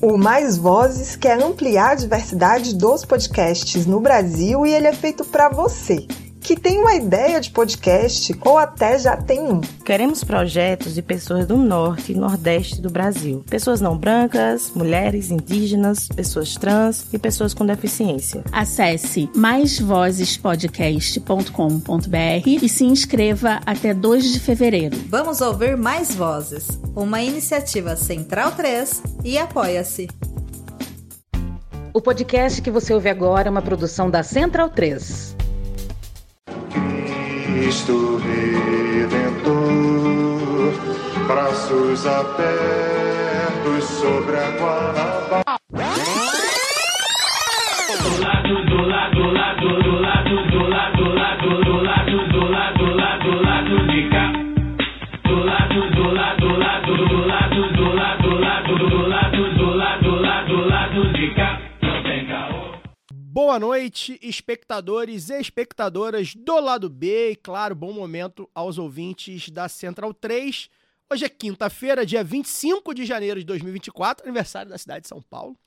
O Mais Vozes quer ampliar a diversidade dos podcasts no Brasil e ele é feito para você que tem uma ideia de podcast ou até já tem um. Queremos projetos de pessoas do norte e nordeste do Brasil. Pessoas não brancas, mulheres, indígenas, pessoas trans e pessoas com deficiência. Acesse maisvozespodcast.com.br e se inscreva até 2 de fevereiro. Vamos ouvir Mais Vozes, uma iniciativa Central 3 e Apoia-se. O podcast que você ouve agora é uma produção da Central 3. Cristo Redentor, braços abertos sobre a Guanabara. Do lado, do lado, do lado, Boa noite, espectadores e espectadoras do lado B e, claro, bom momento aos ouvintes da Central 3. Hoje é quinta-feira, dia 25 de janeiro de 2024, aniversário da cidade de São Paulo.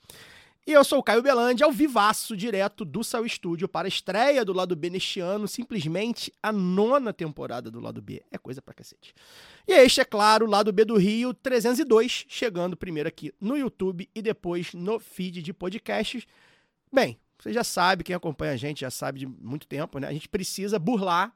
E eu sou o Caio Belandi, ao vivaço, direto do Céu Estúdio para a estreia do lado B neste ano, simplesmente a nona temporada do lado B. É coisa pra cacete. E este, é claro, o lado B do Rio 302, chegando primeiro aqui no YouTube e depois no feed de podcasts. Bem, você já sabe, quem acompanha a gente já sabe de muito tempo, né? A gente precisa burlar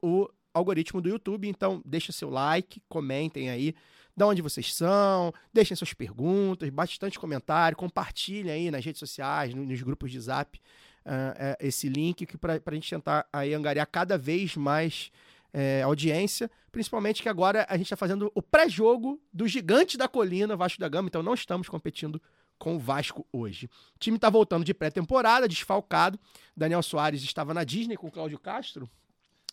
o algoritmo do YouTube, então deixa seu like, comentem aí de onde vocês são, deixem suas perguntas, bastante comentário, compartilhem aí nas redes sociais, nos grupos de zap, uh, esse link para a gente tentar aí angariar cada vez mais é, audiência, principalmente que agora a gente está fazendo o pré-jogo do gigante da colina, Vasco da Gama, então não estamos competindo com o Vasco hoje. O time está voltando de pré-temporada, desfalcado. Daniel Soares estava na Disney com o Cláudio Castro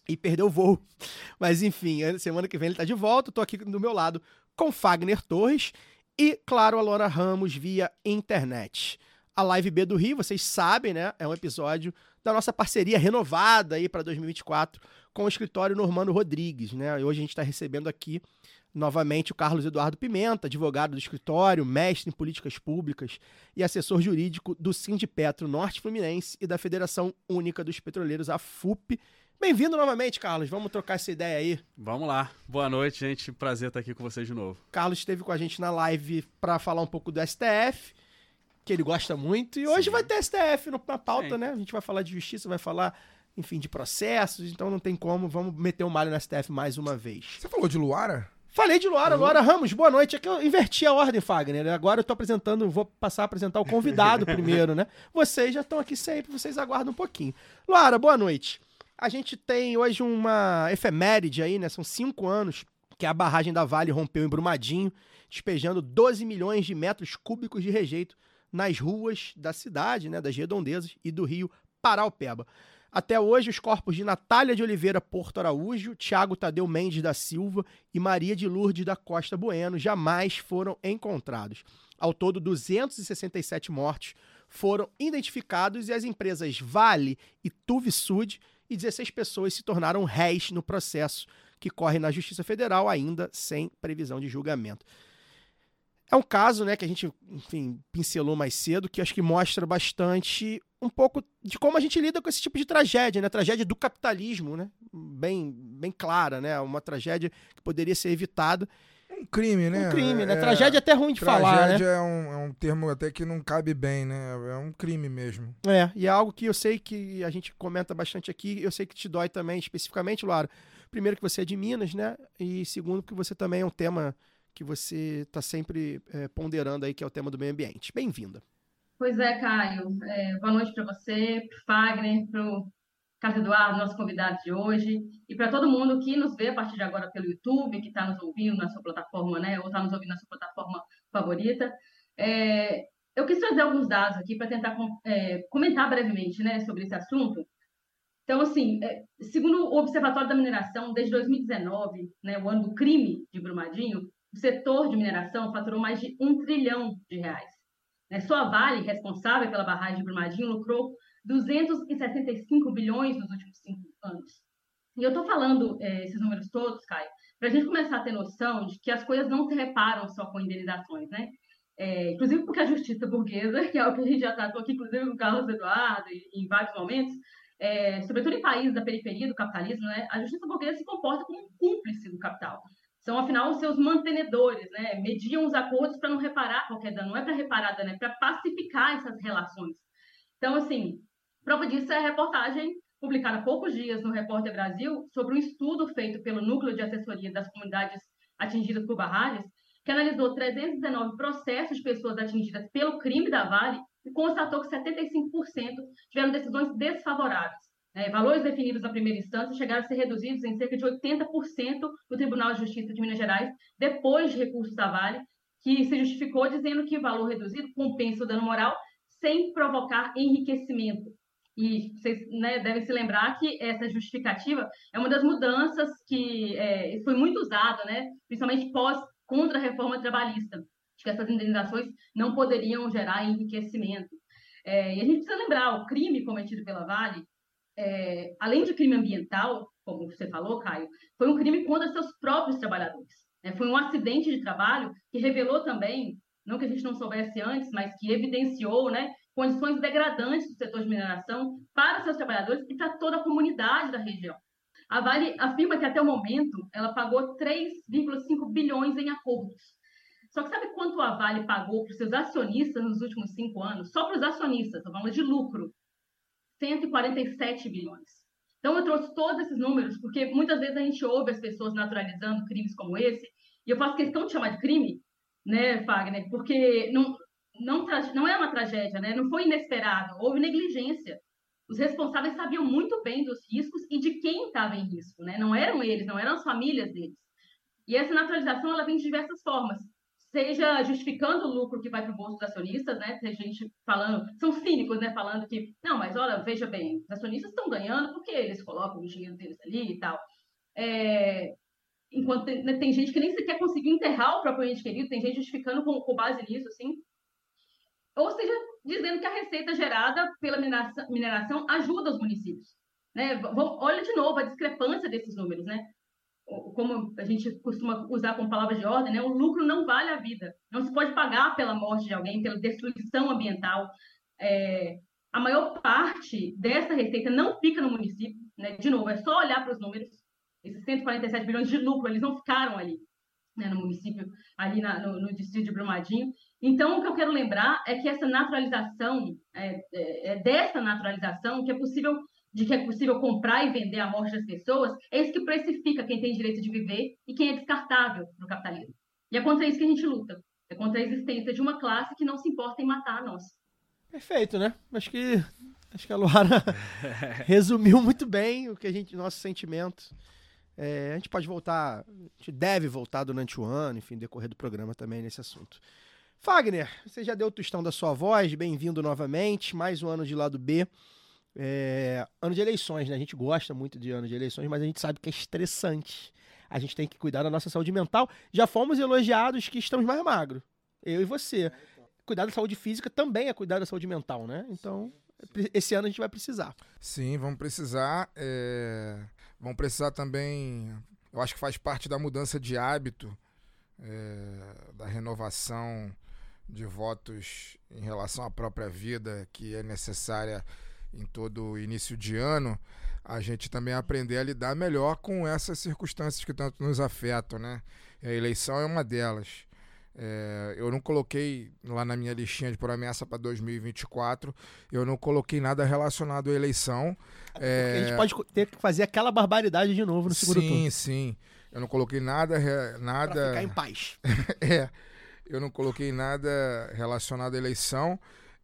e perdeu o voo. Mas enfim, semana que vem ele está de volta. Estou aqui do meu lado com Fagner Torres e, claro, a Lora Ramos via internet. A Live B do Rio, vocês sabem, né? É um episódio da nossa parceria renovada aí para 2024 com o escritório Normando Rodrigues, né? Hoje a gente está recebendo aqui novamente o Carlos Eduardo Pimenta, advogado do escritório, mestre em políticas públicas e assessor jurídico do Sindipetro Norte Fluminense e da Federação Única dos Petroleiros, a FUP. Bem-vindo novamente, Carlos. Vamos trocar essa ideia aí. Vamos lá. Boa noite, gente. Prazer estar aqui com vocês de novo. Carlos esteve com a gente na live para falar um pouco do STF, que ele gosta muito, e hoje Sim. vai ter STF na pauta, Sim. né? A gente vai falar de justiça, vai falar enfim, de processos, então não tem como, vamos meter o um malho no STF mais uma vez. Você falou de Luara? Falei de Luara, uhum. Luara Ramos, boa noite. É que eu inverti a ordem, Fagner. Agora eu tô apresentando, vou passar a apresentar o convidado primeiro, né? Vocês já estão aqui sempre, vocês aguardam um pouquinho. Luara, boa noite. A gente tem hoje uma efeméride aí, né? São cinco anos que a barragem da Vale rompeu em Brumadinho, despejando 12 milhões de metros cúbicos de rejeito nas ruas da cidade, né? Das redondezas e do rio Paraupeba. Até hoje, os corpos de Natália de Oliveira Porto Araújo, Tiago Tadeu Mendes da Silva e Maria de Lourdes da Costa Bueno jamais foram encontrados. Ao todo, 267 mortes foram identificados e as empresas Vale e Tuvisud e 16 pessoas se tornaram réis no processo que corre na Justiça Federal, ainda sem previsão de julgamento. É um caso né, que a gente, enfim, pincelou mais cedo, que acho que mostra bastante um pouco de como a gente lida com esse tipo de tragédia, né? Tragédia do capitalismo, né? Bem, bem clara, né? Uma tragédia que poderia ser evitada. Um crime, né? Um crime, né? É, tragédia é até ruim de falar, né? Tragédia é, um, é um termo até que não cabe bem, né? É um crime mesmo. É, e é algo que eu sei que a gente comenta bastante aqui, eu sei que te dói também, especificamente, Laura. Primeiro que você é de Minas, né? E segundo que você também é um tema que você está sempre é, ponderando aí, que é o tema do meio ambiente. Bem-vinda. Pois é, Caio. É, boa noite para você, para o Fagner, para o Carlos Eduardo, nosso convidado de hoje, e para todo mundo que nos vê a partir de agora pelo YouTube, que está nos ouvindo na sua plataforma, né, ou está nos ouvindo na sua plataforma favorita. É, eu quis trazer alguns dados aqui para tentar é, comentar brevemente né, sobre esse assunto. Então, assim, é, segundo o Observatório da Mineração, desde 2019, né, o ano do crime de Brumadinho, o setor de mineração faturou mais de um trilhão de reais. Né? Só a Vale, responsável pela barragem de Brumadinho, lucrou 265 bilhões nos últimos cinco anos. E eu estou falando é, esses números todos, Caio, para a gente começar a ter noção de que as coisas não se reparam só com indenizações, né? é, inclusive porque a justiça burguesa, que é o que a gente já tratou aqui, inclusive com o Carlos Eduardo, em vários momentos, é, sobretudo em países da periferia do capitalismo, né, a justiça burguesa se comporta como um cúmplice do capital. São, afinal, os seus mantenedores, né, mediam os acordos para não reparar qualquer dano, não é para reparar dano, é para pacificar essas relações. Então, assim, prova disso é a reportagem publicada há poucos dias no Repórter Brasil sobre um estudo feito pelo Núcleo de Assessoria das Comunidades Atingidas por Barragens, que analisou 319 processos de pessoas atingidas pelo crime da Vale e constatou que 75% tiveram decisões desfavoráveis. É, valores definidos na primeira instância chegaram a ser reduzidos em cerca de 80% no Tribunal de Justiça de Minas Gerais, depois de recursos da Vale, que se justificou dizendo que o valor reduzido compensa o dano moral sem provocar enriquecimento. E vocês né, devem se lembrar que essa justificativa é uma das mudanças que é, foi muito usada, né, principalmente pós contra a reforma trabalhista, de que essas indenizações não poderiam gerar enriquecimento. É, e a gente precisa lembrar, o crime cometido pela Vale, é, além de crime ambiental, como você falou, Caio, foi um crime contra seus próprios trabalhadores. Né? Foi um acidente de trabalho que revelou também, não que a gente não soubesse antes, mas que evidenciou né, condições degradantes do setor de mineração para seus trabalhadores e para toda a comunidade da região. A Vale afirma que até o momento ela pagou 3,5 bilhões em acordos. Só que sabe quanto a Vale pagou para os seus acionistas nos últimos cinco anos? Só para os acionistas, estou falando de lucro. 147 bilhões. Então eu trouxe todos esses números porque muitas vezes a gente ouve as pessoas naturalizando crimes como esse, e eu faço questão de chamar de crime, né, Fagner? Porque não, não, não é uma tragédia, né? Não foi inesperado, houve negligência os responsáveis sabiam muito bem dos riscos e de quem estava em risco, né? Não eram eles, não eram as famílias deles. E essa naturalização ela vem de diversas formas, seja justificando o lucro que vai para o bolso dos acionistas, né? Tem gente falando, são cínicos, né? Falando que não, mas olha, veja bem, os acionistas estão ganhando porque eles colocam o dinheiro deles ali e tal. É, enquanto tem, né, tem, gente que nem sequer conseguiu enterrar o próprio ente querido, tem gente justificando com, com base nisso, assim. Ou seja, dizendo que a receita gerada pela mineração, mineração ajuda os municípios. Né? Olha de novo a discrepância desses números. Né? Como a gente costuma usar como palavra de ordem, né? o lucro não vale a vida. Não se pode pagar pela morte de alguém, pela destruição ambiental. É, a maior parte dessa receita não fica no município. Né? De novo, é só olhar para os números. Esses 147 bilhões de lucro, eles não ficaram ali né, no município, ali na, no, no, distrito de Brumadinho. Então, o que eu quero lembrar é que essa naturalização, é, é, é, dessa naturalização, que é possível, de que é possível comprar e vender a morte das pessoas, é isso que precifica quem tem direito de viver e quem é descartável no capitalismo. E é contra isso que a gente luta. É contra a existência de uma classe que não se importa em matar a nós. Perfeito, né? Acho que acho que a Luara resumiu muito bem o que a gente, nosso sentimento. É, a gente pode voltar, a gente deve voltar durante o ano, enfim, decorrer do programa também nesse assunto. Fagner, você já deu o tostão da sua voz, bem-vindo novamente, mais um ano de lado B. É, ano de eleições, né? A gente gosta muito de ano de eleições, mas a gente sabe que é estressante. A gente tem que cuidar da nossa saúde mental. Já fomos elogiados que estamos mais magros. Eu e você. Cuidar da saúde física também é cuidar da saúde mental, né? Então, esse ano a gente vai precisar. Sim, vamos precisar. É vão precisar também. Eu acho que faz parte da mudança de hábito, é, da renovação de votos em relação à própria vida, que é necessária em todo início de ano, a gente também aprender a lidar melhor com essas circunstâncias que tanto nos afetam, né? A eleição é uma delas. É, eu não coloquei lá na minha listinha de promessa para 2024, eu não coloquei nada relacionado à eleição. É, a gente pode ter que fazer aquela barbaridade de novo no segundo sim, turno. Sim, sim. Eu não coloquei nada. nada... Pra ficar em paz. é. Eu não coloquei nada relacionado à eleição.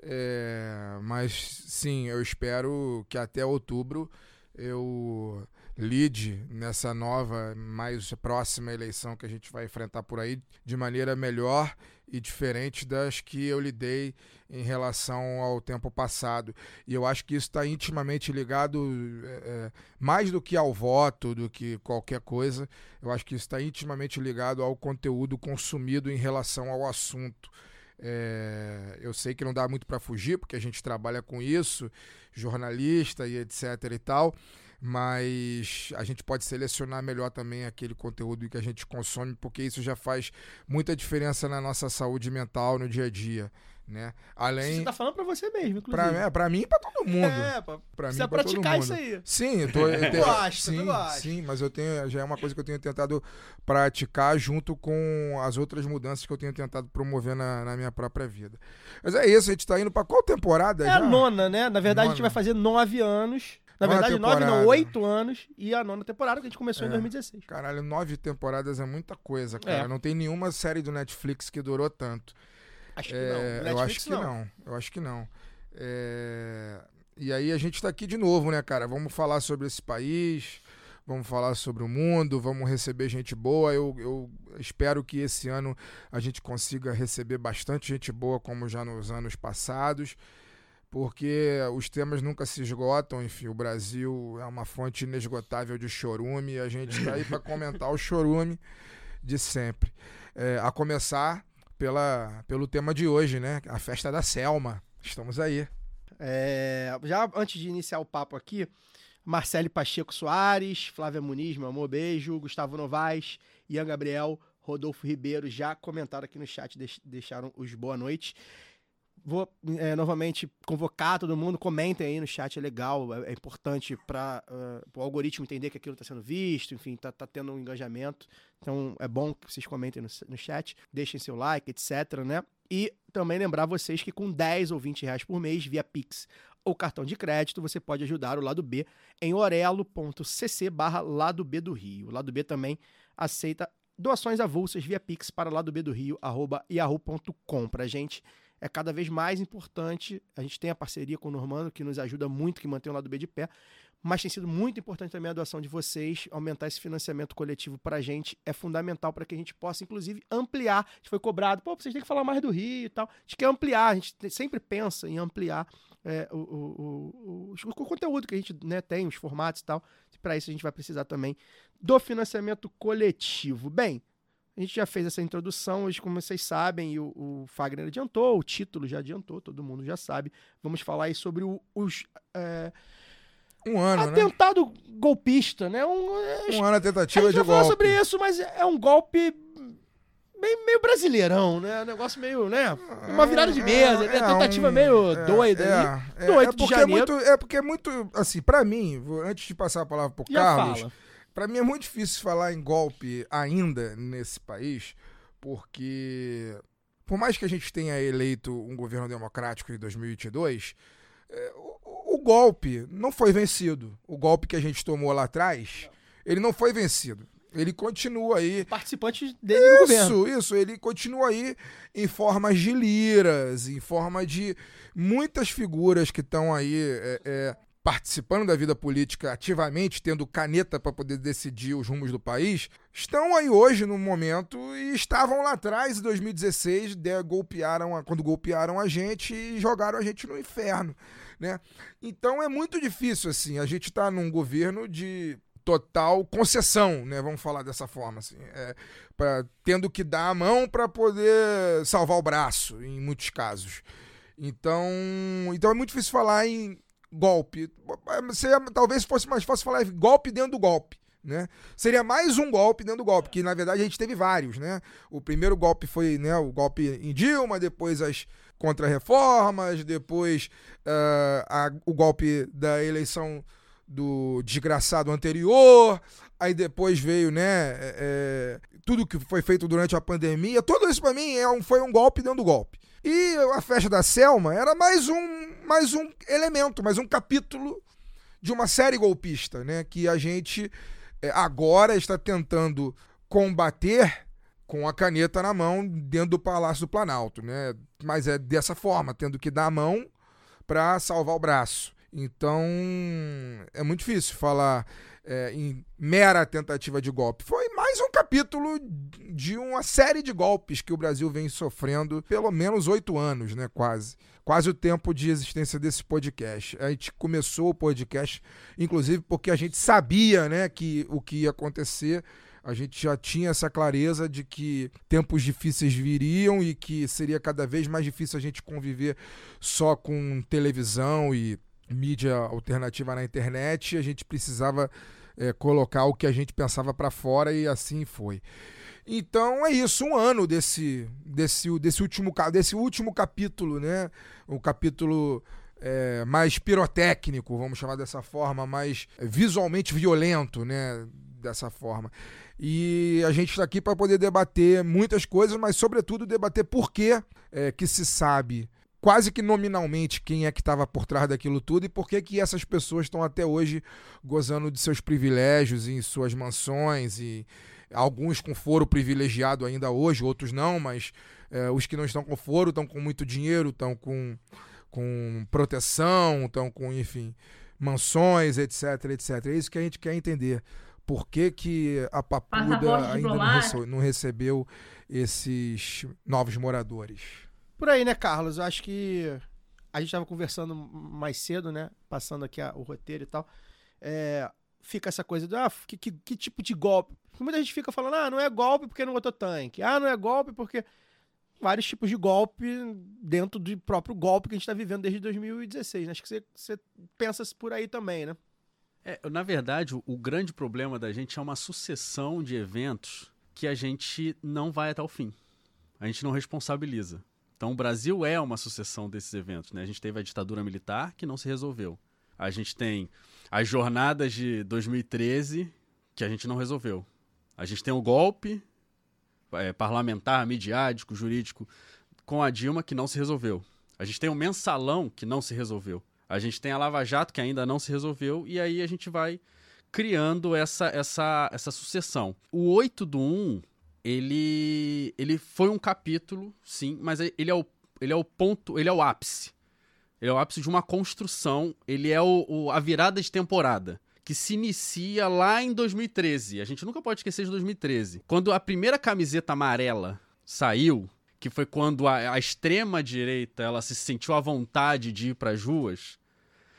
É, mas sim, eu espero que até outubro eu lide nessa nova, mais próxima eleição que a gente vai enfrentar por aí de maneira melhor e diferente das que eu lidei em relação ao tempo passado. E eu acho que isso está intimamente ligado, é, é, mais do que ao voto, do que qualquer coisa, eu acho que isso está intimamente ligado ao conteúdo consumido em relação ao assunto. É, eu sei que não dá muito para fugir, porque a gente trabalha com isso, jornalista e etc e tal, mas a gente pode selecionar melhor também aquele conteúdo que a gente consome, porque isso já faz muita diferença na nossa saúde mental no dia a dia. Né? Além. Você tá falando pra você mesmo, inclusive. Pra, é, pra mim e pra todo mundo. É, pra, Pra precisa mim, pra todo praticar isso aí. Sim, eu tô. Eu gosta, tu sim, sim, mas eu tenho. Já é uma coisa que eu tenho tentado praticar junto com as outras mudanças que eu tenho tentado promover na, na minha própria vida. Mas é isso, a gente tá indo pra qual temporada É já? a nona, né? Na verdade, a gente Nona. vai fazer nove anos. Na Nona verdade, nove não, temporada. oito anos. E a nona temporada que a gente começou em É. 2016. Caralho, nove temporadas é muita coisa, cara. É. Não tem nenhuma série do Netflix que durou tanto. Acho que É, não. eu acho que não. Eu acho que não. É, E aí a gente tá aqui de novo, né, cara? Vamos falar sobre esse país, vamos falar sobre o mundo, vamos receber gente boa. Eu, eu espero que esse ano a gente consiga receber bastante gente boa, como já nos anos passados, porque os temas nunca se esgotam. Enfim, o Brasil é uma fonte inesgotável de chorume e a gente tá aí para comentar o chorume de sempre. É, a começar pela, pelo tema de hoje, né? A festa da Selma. Estamos aí. É, já antes de iniciar o papo aqui, Marcele Pacheco Soares, Flávia Muniz, meu amor, beijo, Gustavo Novaes, Ian Gabriel, Rodolfo Ribeiro já comentaram aqui no chat, deix- deixaram os boa noite. Vou é, novamente convocar todo mundo, comentem aí no chat, é legal, é, é importante para o algoritmo entender que aquilo está sendo visto, enfim, tá, tá tendo um engajamento. Então é bom que vocês comentem no, no chat, deixem seu like, etc, né? E também lembrar vocês que com 10 ou 20 reais por mês, via Pix ou cartão de crédito, você pode ajudar o Lado B em orelo.cc barra Lado B do Rio. O Lado B também aceita doações avulsas via Pix para Lado B do Rio, arroba yahoo.com. Pra gente é cada vez mais importante, a gente tem a parceria com o Normando, que nos ajuda muito, que mantém o Lado B de pé, mas tem sido muito importante também a doação de vocês, aumentar esse financiamento coletivo pra gente é fundamental para que a gente possa, inclusive, ampliar. A gente foi cobrado, pô, vocês têm que falar mais do Rio e tal. A gente quer ampliar, a gente te- sempre pensa em ampliar é, o, o, o, o- conteúdo que a gente né, tem, os formatos e tal. Para isso a gente vai precisar também do financiamento coletivo. Bem, a gente já fez essa introdução, hoje, como vocês sabem, o, o Fagner adiantou, o título já adiantou, todo mundo já sabe. Vamos falar aí sobre o- os. é, Um ano, né? atentado golpista, né? Um, é, Um ano a a tentativa gente de vai falar golpe. sobre isso, mas é um golpe meio, meio brasileirão, né? Um negócio meio, né? Uma virada de mesa, né? É, tentativa um- meio é, doida é, ali. é, do 8 é porque é muito, é porque é muito, assim, pra mim, antes de passar a palavra pro Já Carlos, fala. Pra mim é muito difícil falar em golpe ainda nesse país, porque por mais que a gente tenha eleito um governo democrático em 2022, é, o, o golpe não foi vencido. O golpe que a gente tomou lá atrás, ele não foi vencido. Ele continua aí Participantes dele no governo. isso, isso. Ele continua aí em formas de liras, em forma de muitas figuras que estão aí é, é, participando da vida política ativamente, tendo caneta para poder decidir os rumos do país, estão aí hoje no momento e estavam lá atrás, em 2016, de, golpearam a- quando golpearam a gente e jogaram a gente no inferno. Né? Então é muito difícil, assim, a gente está num governo de total concessão, né? Vamos falar dessa forma, assim, é, pra- tendo que dar a mão para poder salvar o braço, em muitos casos. Então, então é muito difícil falar em golpe. Seria, talvez fosse mais fácil falar golpe dentro do golpe. Né? Seria mais um golpe dentro do golpe, que na verdade a gente teve vários, né? O primeiro golpe foi né, o golpe em Dilma, depois as contra-reformas, depois ah, a- o golpe da eleição do desgraçado anterior, aí depois veio, né, é, é, tudo que foi feito durante a pandemia, tudo isso pra mim é um, foi um golpe dentro do golpe. E a festa da Selma era mais um, mais um elemento, mais um capítulo de uma série golpista, né, que a gente é, agora está tentando combater com a caneta na mão dentro do Palácio do Planalto, né? Mas é dessa forma, tendo que dar a mão para salvar o braço. Então é muito difícil falar é, em mera tentativa de golpe. Foi mais um capítulo de uma série de golpes que o Brasil vem sofrendo pelo menos oito anos, né? Quase. Quase o tempo de existência desse podcast. A gente começou o podcast, inclusive, porque a gente sabia né, que o que ia acontecer. A gente já tinha essa clareza de que tempos difíceis viriam e que seria cada vez mais difícil a gente conviver só com televisão e mídia alternativa na internet, a gente precisava é, colocar o que a gente pensava para fora e assim foi. Então é isso, um ano desse, desse, desse, último, desse último capítulo, né? O capítulo é, mais pirotécnico, vamos chamar dessa forma, mais visualmente violento, né? Dessa forma. E a gente está aqui para poder debater muitas coisas, mas sobretudo debater por que, é, que se sabe quase que nominalmente quem é que estava por trás daquilo tudo e por que que essas pessoas estão até hoje gozando de seus privilégios em suas mansões e alguns com foro privilegiado ainda hoje, outros não, mas é, os que não estão com foro estão com muito dinheiro, estão com, com proteção, estão com, enfim, mansões, etc, etc. É isso que a gente quer entender. Por que, que a Papuda ainda não, rece não recebeu esses novos moradores? Por aí, né, Carlos? Eu acho que a gente estava conversando mais cedo, né? Passando aqui a, o roteiro e tal. É, fica essa coisa do ah, que, que, que, tipo de golpe. Muita gente fica falando, ah, não é golpe porque não botou tanque. Ah, não é golpe porque. Vários tipos de golpe dentro do próprio golpe que a gente está vivendo desde 2016. Né? Acho que você, você pensa por aí também, né? É, na verdade, o, o grande problema da gente é uma sucessão de eventos que a gente não vai até o fim. A gente não responsabiliza. Então, o Brasil é uma sucessão desses eventos. Né? A gente teve a ditadura militar, que não se resolveu. A gente tem as jornadas de 2013, que a gente não resolveu. A gente tem o golpe é, parlamentar, midiático, jurídico, com a Dilma, que não se resolveu. A gente tem o mensalão, que não se resolveu. A gente tem a Lava Jato, que ainda não se resolveu. E aí a gente vai criando essa, essa, essa sucessão. O 8 do 1 ele, ele foi um capítulo, sim, mas ele é o, ele é o ponto, ele é o ápice. Ele é o ápice de uma construção, ele é o, o, a virada de temporada. Que se inicia lá em 2013. A gente nunca pode esquecer de 2013. Quando a primeira camiseta amarela saiu, que foi quando a, a extrema-direita ela se sentiu à vontade de ir para as ruas.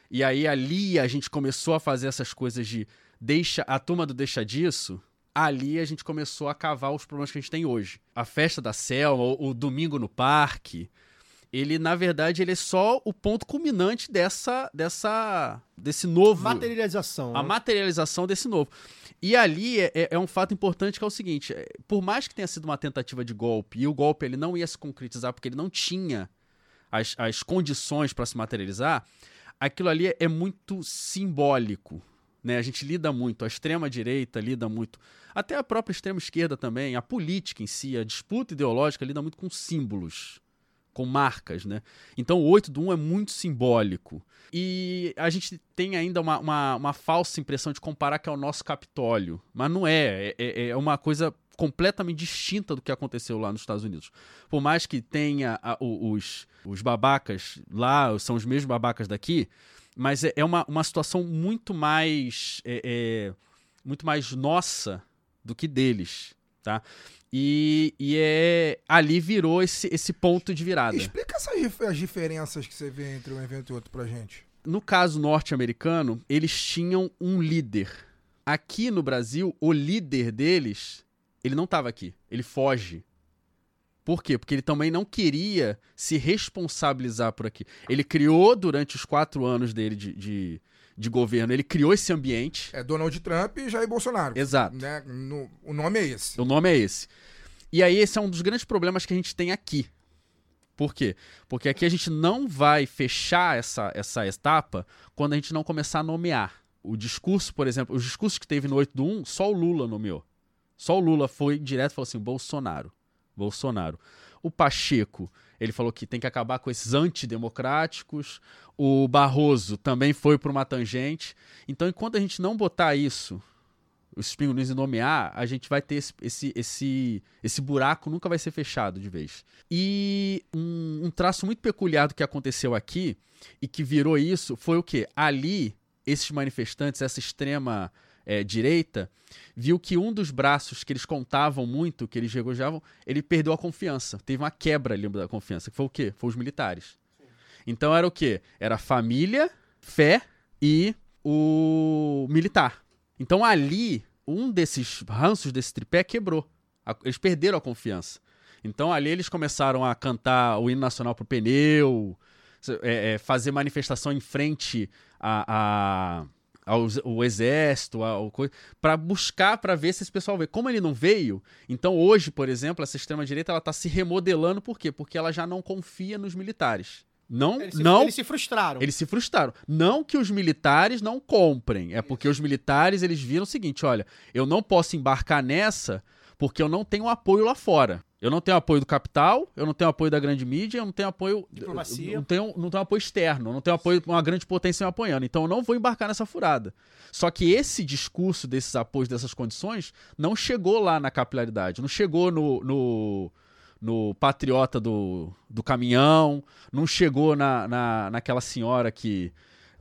E aí ali a gente começou a fazer essas coisas de deixa a turma do deixa disso ali a gente começou a cavar os problemas que a gente tem hoje. A festa da selva, o, o domingo no parque, ele na verdade ele é só o ponto culminante dessa dessa desse novo materialização. A né? materialização desse novo. E ali é, é, é, um fato importante que é o seguinte: é, por mais que tenha sido uma tentativa de golpe e o golpe ele não ia se concretizar porque ele não tinha as, as condições para se materializar, aquilo ali é, é muito simbólico. Né? A gente lida muito, a extrema-direita lida muito, até a própria extrema-esquerda também, a política em si, a disputa ideológica lida muito com símbolos, com marcas. Né? Então o 8 do 1 é muito simbólico. E a gente tem ainda uma, uma, uma falsa impressão de comparar que é o nosso Capitólio, mas não é. É, é, é uma coisa completamente distinta do que aconteceu lá nos Estados Unidos. Por mais que tenha a, os, os babacas lá, são os mesmos babacas daqui, mas é, é uma, uma situação muito mais é, é, muito mais nossa do que deles, tá? E, e é ali virou esse, esse ponto de virada. Explica essas as diferenças que você vê entre um evento e outro pra gente. No caso norte-americano, eles tinham um líder. Aqui no Brasil, o líder deles, ele não estava aqui. Ele foge. Por quê? Porque ele também não queria se responsabilizar por aqui. Ele criou, durante os quatro anos dele de, de, de governo, ele criou esse ambiente. É Donald Trump e Jair Bolsonaro. Exato. Né? No, o nome é esse. O nome é esse. E aí, esse é um dos grandes problemas que a gente tem aqui. Por quê? Porque aqui a gente não vai fechar essa, essa etapa quando a gente não começar a nomear. O discurso, por exemplo, os discursos que teve no 8 do 1, só o Lula nomeou. Só o Lula foi direto e falou assim: Bolsonaro. Bolsonaro. O Pacheco, ele falou que tem que acabar com esses antidemocráticos. O Barroso também foi para uma tangente. Então, enquanto a gente não botar isso, os pinguins e nomear, a gente vai ter esse, esse, esse, esse buraco, nunca vai ser fechado de vez. E um, um traço muito peculiar do que aconteceu aqui e que virou isso foi o que? Ali, esses manifestantes, essa extrema é, direita, viu que um dos braços que eles contavam muito, que eles regojavam, ele perdeu a confiança. Teve uma quebra da confiança. Que foi o quê? Foi os militares. Então era o quê? Era família, fé e o militar. Então ali, um desses ranços desse tripé quebrou. Eles perderam a confiança. Então ali eles começaram a cantar o hino nacional pro pneu, é, é, fazer manifestação em frente a, a ao o exército, para buscar para ver se esse pessoal vê. Como ele não veio, então hoje, por exemplo, essa extrema direita ela tá se remodelando por quê? Porque ela já não confia nos militares. Não, Eles se, não. eles se frustraram. Eles se frustraram. Não que os militares não comprem, é porque os militares eles viram o seguinte, olha, eu não posso embarcar nessa porque eu não tenho apoio lá fora. Eu não tenho apoio do capital, eu não tenho apoio da grande mídia, eu não tenho apoio. Diplomacia. Não tenho, não tenho apoio externo, não tenho apoio uma grande potência me apoiando. Então eu não vou embarcar nessa furada. Só que esse discurso desses apoios, dessas condições, não chegou lá na capilaridade, não chegou no, no, no patriota do, do caminhão, não chegou na, na, naquela senhora que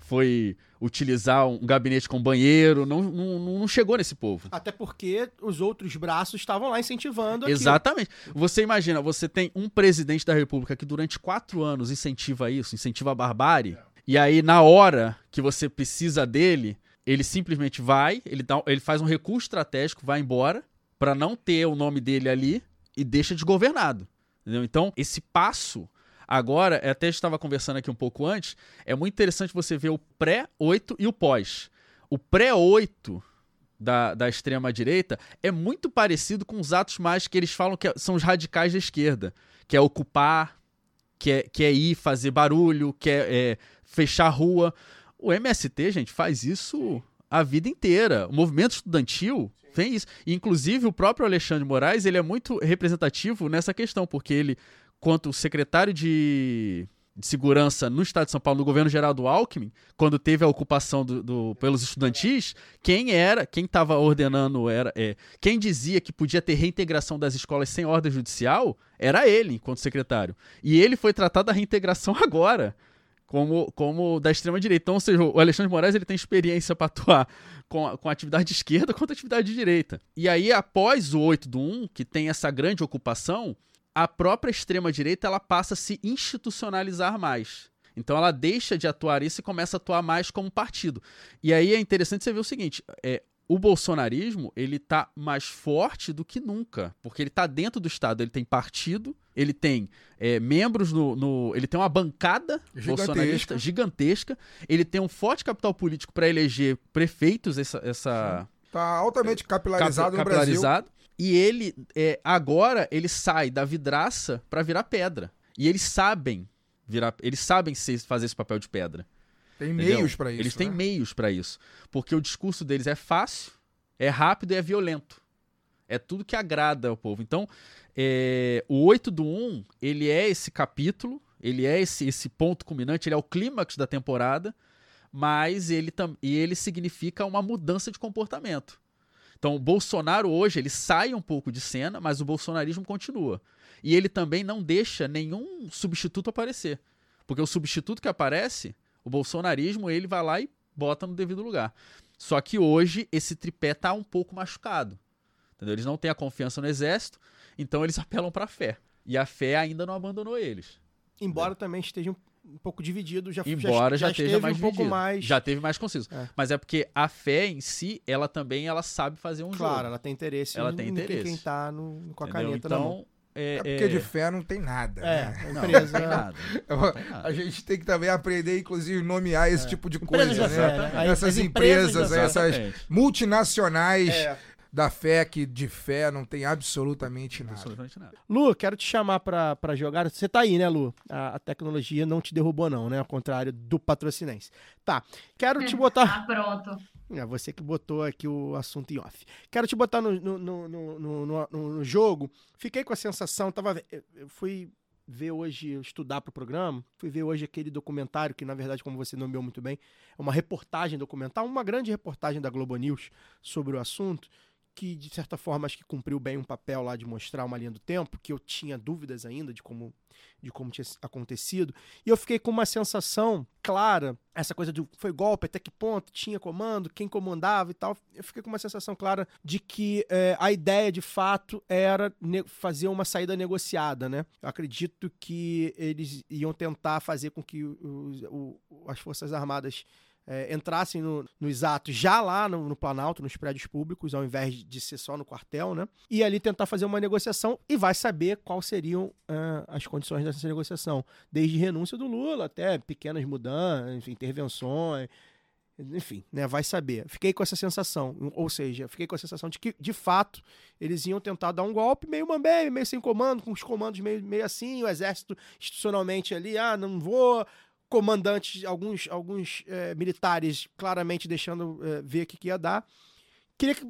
foi utilizar um gabinete com banheiro, não, não, não chegou nesse povo. Até porque os outros braços estavam lá incentivando aquilo. Exatamente. Você imagina, você tem um presidente da República que durante quatro anos incentiva isso, incentiva a barbárie, e aí na hora que você precisa dele, ele simplesmente vai, ele, dá, ele faz um recurso estratégico, vai embora, para não ter o nome dele ali e deixa desgovernado. Entendeu? Então, esse passo Agora, até estava conversando aqui um pouco antes, é muito interessante você ver o pré-8 e o pós. O pré-8 da, da extrema-direita é muito parecido com os atos mais que eles falam que são os radicais da esquerda, que é ocupar, que é, que é ir fazer barulho, que é, é fechar a rua. O MST, gente, faz isso a vida inteira. O movimento estudantil tem isso. Inclusive, o próprio Alexandre Moraes ele é muito representativo nessa questão, porque ele quanto secretário de, de segurança no estado de São Paulo, no governo geral do Alckmin, quando teve a ocupação do, do pelos estudantis, quem era, quem estava ordenando era, é, quem dizia que podia ter reintegração das escolas sem ordem judicial, era ele, enquanto secretário. E ele foi tratado da reintegração agora. Como, como da extrema direita. Então, ou seja, o Alexandre Moraes ele tem experiência para atuar com, com atividade de esquerda a atividade de direita. E aí, após o 8 do 1, que tem essa grande ocupação, a própria extrema-direita ela passa a se institucionalizar mais. Então ela deixa de atuar isso e começa a atuar mais como partido. E aí é interessante você ver o seguinte: é, o bolsonarismo ele tá mais forte do que nunca, porque ele tá dentro do Estado, ele tem partido, ele tem é, membros no, no, Ele tem uma bancada Gigantesca. bolsonarista gigantesca, ele tem um forte capital político para eleger prefeitos, essa. essa Tá altamente capilarizado cap- no Brasil. E ele, é, agora, ele sai da vidraça para virar pedra. E eles sabem virar, eles sabem fazer esse papel de pedra. Tem entendeu? meios pra isso. Eles têm né? meios para isso. Porque o discurso deles é fácil, é rápido e é violento. É tudo que agrada ao povo. Então, é, o 8 do 1, ele é esse capítulo, ele é esse, esse ponto culminante, ele é o clímax da temporada, mas ele, tam, e ele significa uma mudança de comportamento. Então, o Bolsonaro hoje, ele sai um pouco de cena, mas o bolsonarismo continua. E ele também não deixa nenhum substituto aparecer. Porque o substituto que aparece, o bolsonarismo, ele vai lá e bota no devido lugar. Só que hoje esse tripé tá um pouco machucado. Entendeu? Eles não têm a confiança no exército, então eles apelam pra fé. E a fé ainda não abandonou eles. Embora também esteja um, pouco dividido, já Embora já, esteve esteja mais um pouco dividido. mais. Já teve mais conciso. É. Mas é porque a fé em si, ela também ela sabe fazer um Claro, jogo. ela tem interesse Ela em tem em interesse. quem tá no, com a entendeu? caneta na mão. Então, é, É porque é- de fé não tem nada. É, né? a Não, empresa. não tem nada. não tem nada. A gente tem que também aprender, inclusive, nomear esse tipo de coisa, Empresas da né? fé, né? Essas as empresas empresas, essas multinacionais É. da fé que de fé não tem absolutamente nada. Absolutamente nada. Lu, quero te chamar pra jogar. Você tá aí, né, Lu? A, a tecnologia não te derrubou, não, né? Ao contrário do patrocinense. Tá. Quero te botar. Ah, pronto. É você que botou aqui o assunto em off. Quero te botar no, no, no, no, no- no- no jogo. Fiquei com a sensação, tava, eu fui ver hoje, estudar pro programa, fui ver hoje aquele documentário que, na verdade, como você nomeou muito bem, é uma reportagem documental, uma grande reportagem da Globo News sobre o assunto, que, de certa forma, acho que cumpriu bem um papel lá de mostrar uma linha do tempo, que eu tinha dúvidas ainda de como, de como tinha acontecido. E eu fiquei com uma sensação clara, essa coisa de foi golpe, até que ponto tinha comando, quem comandava e tal. Eu fiquei com uma sensação clara de que eh, a ideia de fato era fazer uma saída negociada, né? Eu acredito que eles iam tentar fazer com que o- as Forças Armadas é, entrassem no- nos atos já lá no, no Planalto, nos prédios públicos, ao invés de ser só no quartel, né? E ali tentar fazer uma negociação e vai saber quais seriam ah, as condições dessa negociação. Desde renúncia do Lula até pequenas mudanças, intervenções. Enfim, né, vai saber. Fiquei com essa sensação, ou seja, fiquei com a sensação de que, de fato, eles iam tentar dar um golpe meio mambé, meio sem comando, com os comandos meio, meio assim, o exército institucionalmente ali, ah, não vou, comandantes, alguns, alguns eh, militares claramente deixando eh, ver o que, que ia dar. Queria que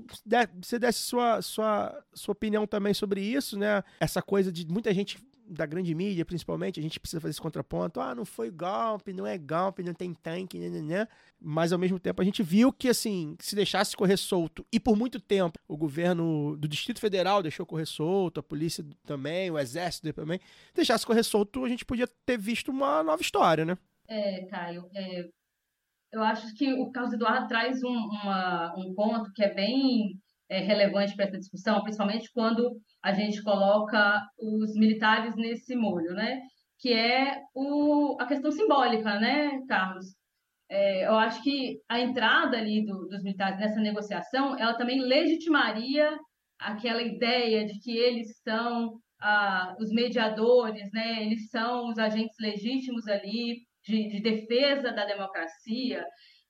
você desse sua, sua, sua opinião também sobre isso, né? Essa coisa de muita gente da grande mídia, principalmente, a gente precisa fazer esse contraponto. Ah, não foi golpe, não é golpe, não tem tanque, né, né, né. Mas ao mesmo tempo a gente viu que, assim, se deixasse correr solto, e por muito tempo o governo do Distrito Federal deixou correr solto, a polícia também, o exército também, deixasse correr solto, a gente podia ter visto uma nova história, né? É, Caio, é, eu acho que o Carlos Eduardo traz um, uma- um ponto que é bem é, relevante para essa discussão, principalmente quando a gente coloca os militares nesse molho, né? Que é o, a questão simbólica, né, Carlos? É, eu acho que a entrada ali do- dos militares nessa negociação, ela também legitimaria aquela ideia de que eles são ah, os mediadores, né? Eles são os agentes legítimos ali de, de defesa da democracia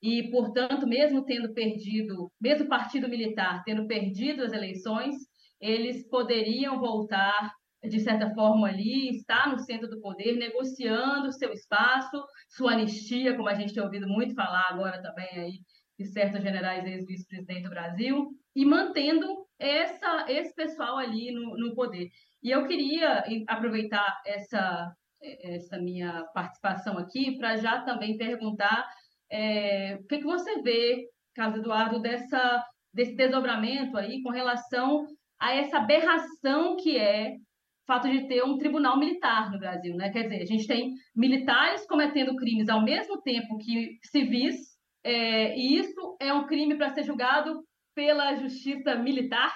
e, portanto, mesmo tendo perdido, mesmo o partido militar tendo perdido as eleições, eles poderiam voltar de certa forma ali, estar no centro do poder, negociando seu espaço, sua anistia, como a gente tem ouvido muito falar agora também aí de certos generais ex-vice-presidente do Brasil, e mantendo essa, esse pessoal ali no, no poder. E eu queria aproveitar essa, essa minha participação aqui para já também perguntar é, o que, que você vê, Carlos Eduardo, dessa, desse desdobramento aí com relação a essa aberração que é o fato de ter um tribunal militar no Brasil, né? Quer dizer, a gente tem militares cometendo crimes ao mesmo tempo que civis, é, e isso é um crime para ser julgado pela justiça militar.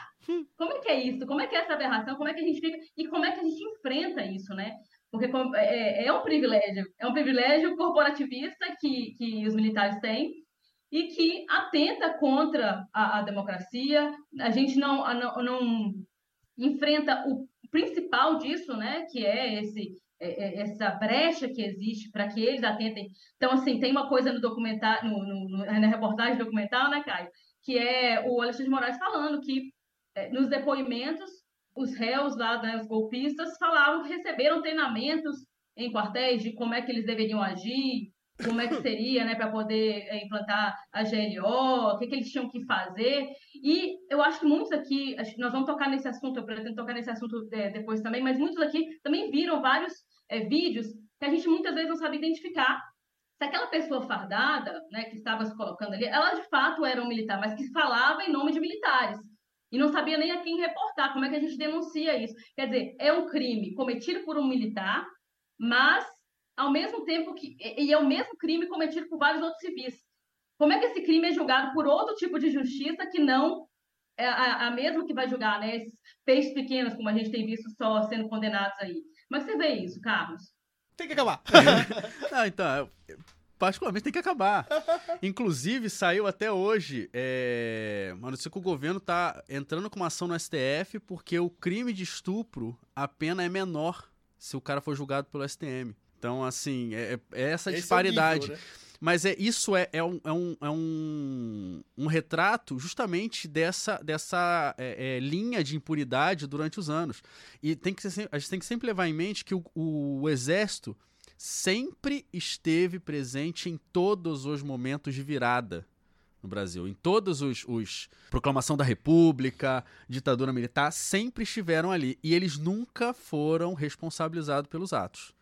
Como é que é isso? Como é que é essa aberração? Como é que a gente fica e como é que a gente enfrenta isso, né? Porque com- é, é um privilégio, é um privilégio corporativista que, que os militares têm e que atenta contra a, a democracia. A gente não, a- não, não enfrenta o principal disso, né? Que é esse é- é- essa brecha que existe para que eles atentem. Então, assim, tem uma coisa no documentário, no, no- na reportagem documental, né, Caio? Que é o Alexandre de Moraes falando que nos depoimentos os réus lá, né, os golpistas, falavam que receberam treinamentos em quartéis de como é que eles deveriam agir, como é que seria, né, para poder eh, implantar a GLO, o que, que eles tinham que fazer. E eu acho que muitos aqui, nós vamos tocar nesse assunto, eu pretendo tocar nesse assunto eh, depois também, mas muitos aqui também viram vários eh, vídeos que a gente muitas vezes não sabe identificar se aquela pessoa fardada, né, que estava se colocando ali, ela de fato era um militar, mas que falava em nome de militares e não sabia nem a quem reportar. Como é que a gente denuncia isso? Quer dizer, é um crime cometido por um militar, mas ao mesmo tempo que e é o mesmo crime cometido por vários outros civis. Como é que esse crime é julgado por outro tipo de justiça que não é a, a mesma que vai julgar, né? Esses peixes pequenos, como a gente tem visto só sendo condenados aí. Como é que você vê isso, Carlos? Tem que acabar. Não, então, eu- particularmente tem que acabar. Inclusive, saiu até hoje é, uma notícia que o governo tá entrando com uma ação no STF porque o crime de estupro, a pena é menor se o cara for julgado pelo STM. Então, assim, é, é essa Esse é o disparidade. nível, né? Mas é, isso é, é, um, é, um, é um, um retrato justamente dessa, dessa é, é, linha de impunidade durante os anos. E tem que ser, a gente tem que sempre levar em mente que o, o exército sempre esteve presente em todos os momentos de virada no Brasil. Em todos os, os proclamação da República, ditadura militar, sempre estiveram ali. E eles nunca foram responsabilizados pelos atos.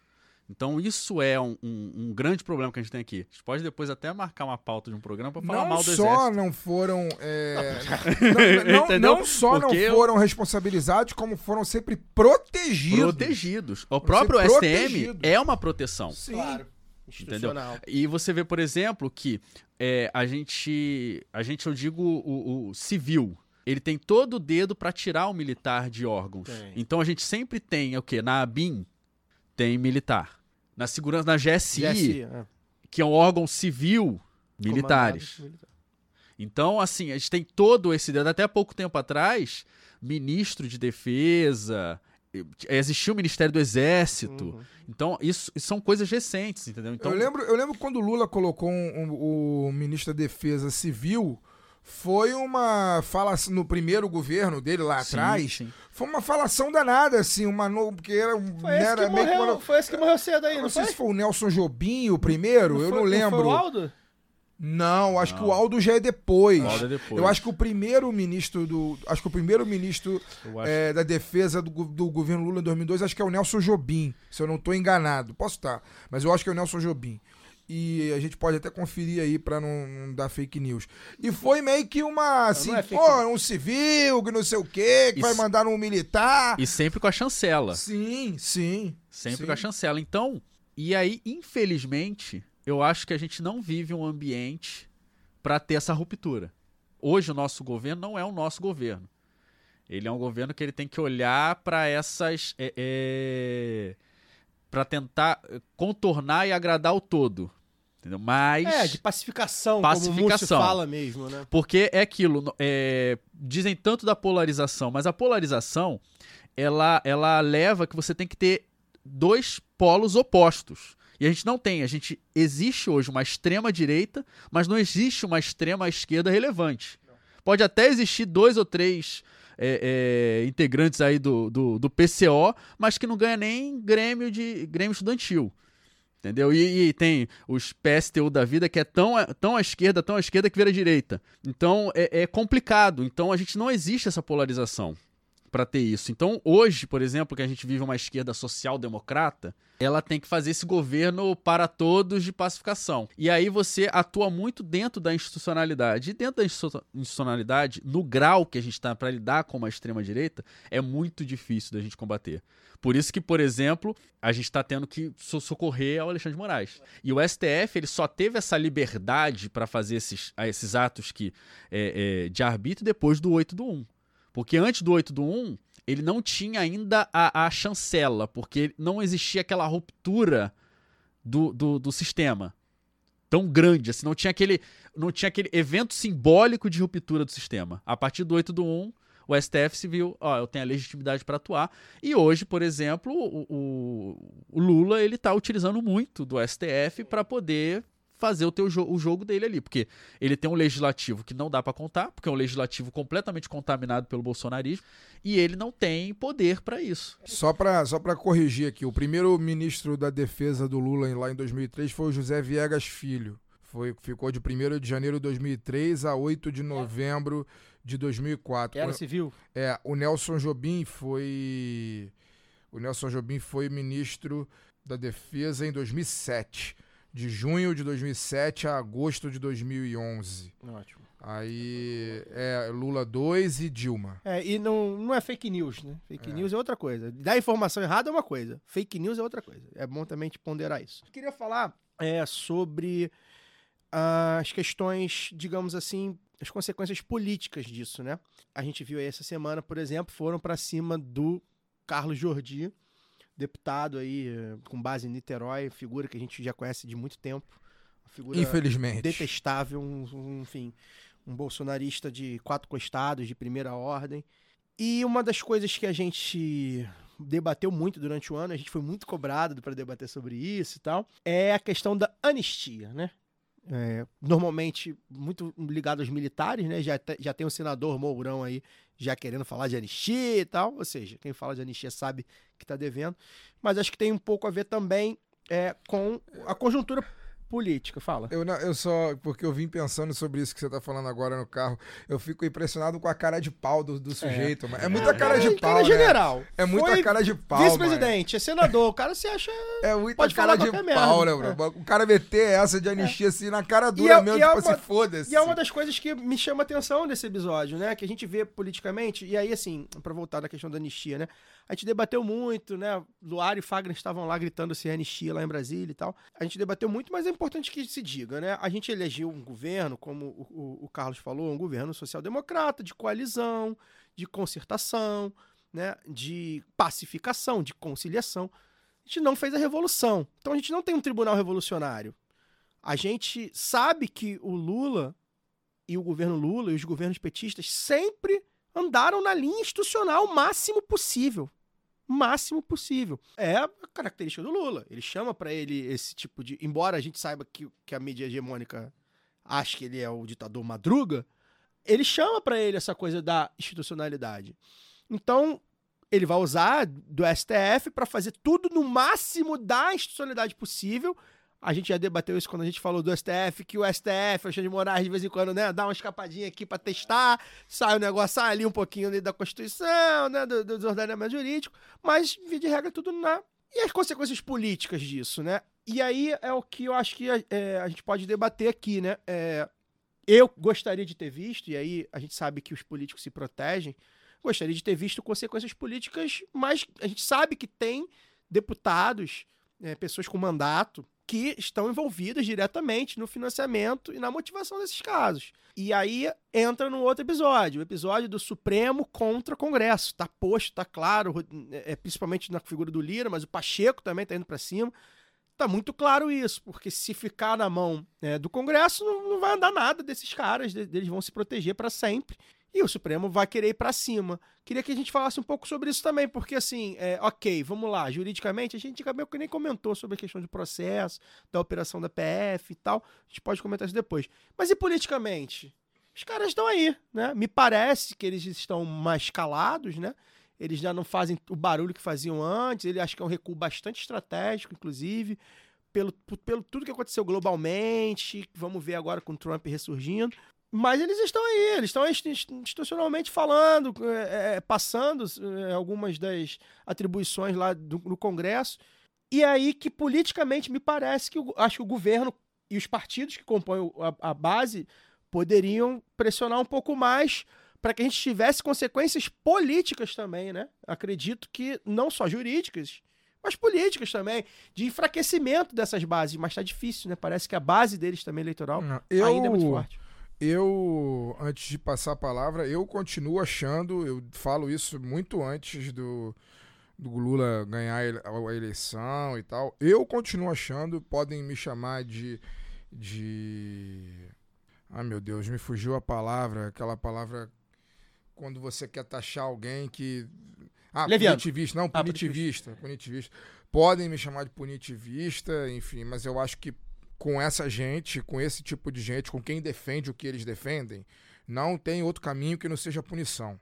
Então isso é um, um- um grande problema que a gente tem aqui. A gente pode depois até marcar uma pauta de um programa para falar Não mal do só exército. não foram. é, não, não- não só Porque não eu- foram responsabilizados, como foram sempre protegidos. Protegidos. O próprio STM protegidos. é uma proteção. Sim. Claro. Entendeu? Institucional. E você vê, por exemplo, que é, a gente, a gente, eu digo, o, o civil, ele tem todo o dedo para tirar o militar de órgãos. Tem. Então a gente sempre tem o quê? Na ABIN tem militar. Na segurança, na GSI, GSI, é. que é um órgão civil, militares. Militares. Então, assim, a gente tem todo esse. Até pouco tempo atrás, ministro de defesa. Existia o Ministério do Exército. Uhum. Então, isso, isso são coisas recentes, entendeu? Então, eu, lembro, eu lembro quando o Lula colocou um- um- o ministro da Defesa Civil. Foi uma falação no primeiro governo dele lá Sim, atrás. sim. Foi uma falação danada, assim, uma no, porque era, um- Foi esse, era que meio que morreu, uma- foi esse que morreu cedo aí, Eu não, não sei foi? se foi o Nelson Jobim o primeiro, eu foi- não lembro. Foi o Aldo? Não, acho Não. que o Aldo já é depois. O Aldo é depois. Eu acho que o primeiro ministro do. Acho que o primeiro ministro é, da defesa do, do governo Lula em 2002, acho que é o Nelson Jobim, se eu não estou enganado. Posso estar, mas eu acho que é o Nelson Jobim. E a gente pode até conferir aí pra não, não dar fake news. E foi meio que uma, assim, é pô, um civil, que não sei o quê, que vai Isso- mandar um militar. E sempre com a chancela. Sim, sim. Sempre sim. com a chancela. Então, e aí, infelizmente, eu acho que a gente não vive um ambiente para ter essa ruptura. Hoje o nosso governo não é o nosso governo. Ele é um governo que ele tem que olhar para essas. Para tentar eh, contornar e agradar o todo. Entendeu? Mas. É, de pacificação, como Pacificação. fala mesmo, né? Porque é aquilo, é, dizem tanto da polarização, mas a polarização ela, ela leva que você tem que ter dois polos opostos. E a gente não tem. A gente existe hoje uma extrema direita, mas não existe uma extrema esquerda relevante. Pode até existir dois ou três é, é, integrantes aí do, do, do PCO, mas que não ganha nem Grêmio de Grêmio estudantil. Entendeu? E, e tem os PSTU da vida que é tão, tão à esquerda, tão à esquerda que vira direita. Então é, é complicado. Então a gente não existe essa polarização para ter isso. Então hoje, por exemplo, que a gente vive uma esquerda social-democrata, ela tem que fazer esse governo para todos de pacificação. E aí você atua muito dentro da institucionalidade. E dentro da institu- institucionalidade, no grau que a gente está para lidar com uma extrema-direita, é muito difícil da gente combater. Por isso que, por exemplo, a gente está tendo que so- socorrer ao Alexandre de Moraes. E o STF ele só teve essa liberdade para fazer esses, esses atos que, é, é, de arbítrio depois do 8 do 1. Porque antes do 8 do 1, ele não tinha ainda a, a chancela, porque não existia aquela ruptura do, do, do sistema tão grande, assim, não tinha, aquele, não tinha aquele evento simbólico de ruptura do sistema. A partir do 8 do 1, o STF se viu, ó, eu tenho a legitimidade para atuar. E hoje, por exemplo, o, o- o Lula ele está utilizando muito do STF para poder fazer o, teu jo- o jogo dele ali, porque ele tem um legislativo que não dá para contar, porque é um legislativo completamente contaminado pelo bolsonarismo, e ele não tem poder para isso. Só pra, só pra corrigir aqui, o primeiro ministro da defesa do Lula lá em 2003 foi o José Viegas Filho. Foi, ficou de 1 de janeiro de 2003 a 8 de novembro de 2004. Era civil. É, o Nelson Jobim foi. O Nelson Jobim foi ministro da Defesa em 2007. De junho de 2007 a agosto de 2011. Ótimo. Aí é Lula 2 e Dilma. É, e não, não é fake news, né? Fake É. news é outra coisa. Dar informação errada é uma coisa. Fake news é outra coisa. É bom também te ponderar isso. Eu queria falar é, sobre as questões, digamos assim, as consequências políticas disso, né? A gente viu aí essa semana, por exemplo, foram para cima do Carlos Jordi, deputado aí eh, com base em Niterói, figura que a gente já conhece de muito tempo. Uma figura Infelizmente. detestável, um, um- enfim, um bolsonarista de quatro costados, de primeira ordem. E uma das coisas que a gente debateu muito durante o ano, a gente foi muito cobrado para debater sobre isso e tal, é a questão da anistia, né? É, normalmente muito ligado aos militares, né? Já, já tem o senador Mourão aí já querendo falar de anistia e tal, ou seja, quem fala de anistia sabe que está devendo, mas acho que tem um pouco a ver também é, com a conjuntura política. Fala. Eu, não- eu só, porque eu vim pensando sobre isso que você tá falando agora no carro, eu fico impressionado com a cara de pau do, do sujeito, mano. É muita cara de pau, era né? general. É muita Foi cara de pau, Vice-presidente, é senador. O cara se acha. É muita pode cara de pau, merda. né, bro? O cara meter essa de anistia assim na cara E dura é- mesmo, e é tipo uma- assim, foda-se. E é uma das coisas que me chama a atenção nesse episódio, né? Que a gente vê politicamente. E aí, assim, pra voltar na questão da anistia, né? A gente debateu muito, né? Luar e Fagner estavam lá gritando anistia lá em Brasília e tal. A gente debateu muito, mas é importante que se diga, né? A gente elegeu um governo, como o, o- o Carlos falou, um governo social-democrata, de coalizão, de concertação, né? De pacificação, de conciliação. A gente não fez a revolução. Então a gente não tem um tribunal revolucionário. A gente sabe que o Lula e o governo Lula e os governos petistas sempre andaram na linha institucional o máximo possível. Máximo possível. É a característica do Lula. Ele chama para ele esse tipo de. Embora a gente saiba que, que a mídia hegemônica acha que ele é o ditador madruga, ele chama para ele essa coisa da institucionalidade. Então, ele vai usar do STF para fazer tudo no máximo da institucionalidade possível. A gente já debateu isso quando a gente falou do STF, que o STF, o Alexandre de Moraes, de vez em quando, né, dá uma escapadinha aqui para testar, sai o negócio, sai ali um pouquinho ali da Constituição, né, do, do ordenamento jurídico, mas, via de regra, tudo na. E as consequências políticas disso, né? E aí é o que eu acho que é, a gente pode debater aqui, né? É, eu gostaria de ter visto, e aí a gente sabe que os políticos se protegem, gostaria de ter visto consequências políticas, mas a gente sabe que tem deputados, é, pessoas com mandato, que estão envolvidas diretamente no financiamento e na motivação desses casos. E aí entra no outro episódio, o episódio do Supremo contra o Congresso. Tá posto, tá claro, é, principalmente na figura do Lira, mas o Pacheco também tá indo para cima. Tá muito claro isso, porque se ficar na mão é, do Congresso, não, não, vai andar nada desses caras, eles vão se proteger para sempre e o Supremo vai querer ir para cima. Queria que a gente falasse um pouco sobre isso também, porque assim, é, ok, vamos lá, juridicamente, a gente meio que nem comentou sobre a questão de processo, da operação da PF e tal, a gente pode comentar isso depois. Mas e politicamente? Os caras estão aí, né? Me parece que eles estão mais calados, né? Eles já não fazem o barulho que faziam antes, ele acho que é um recuo bastante estratégico, inclusive, pelo, pelo tudo que aconteceu globalmente, vamos ver agora com o Trump ressurgindo. Mas eles estão aí, eles estão institucionalmente falando, é, é, passando é, algumas das atribuições lá do, no Congresso. E aí que politicamente me parece que acho que o governo e os partidos que compõem a, a base poderiam pressionar um pouco mais para que a gente tivesse consequências políticas também, né? Acredito que não só jurídicas, mas políticas também, de enfraquecimento dessas bases. Mas está difícil, né? Parece que a base deles também eleitoral eu... ainda é muito forte eu, antes de passar a palavra, eu continuo achando, eu falo isso muito antes do, do Lula ganhar a eleição e tal. Eu continuo achando, podem me chamar de. de. Ai meu Deus, me fugiu a palavra, aquela palavra quando você quer taxar alguém que. Ah, Leviano. punitivista, não, punitivista, ah, punitivista. Podem me chamar de punitivista, enfim, mas eu acho que com essa gente, com esse tipo de gente, com quem defende o que eles defendem, não tem outro caminho que não seja punição.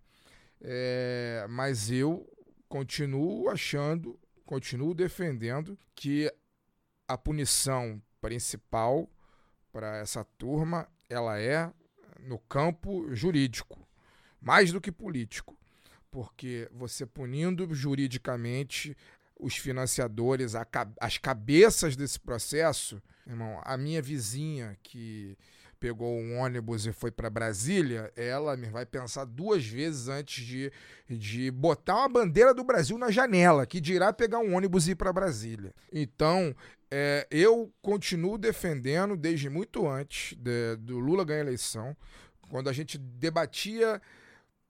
É, mas eu continuo achando, continuo defendendo que a punição principal para essa turma ela é no campo jurídico, mais do que político, porque você punindo juridicamente os financiadores, as cabeças desse processo, Irmão, a minha vizinha que pegou um ônibus e foi para Brasília, ela vai pensar duas vezes antes de, de botar uma bandeira do Brasil na janela, que dirá pegar um ônibus e ir para Brasília. Então, é, eu continuo defendendo, desde muito antes de, do Lula ganhar a eleição, quando a gente debatia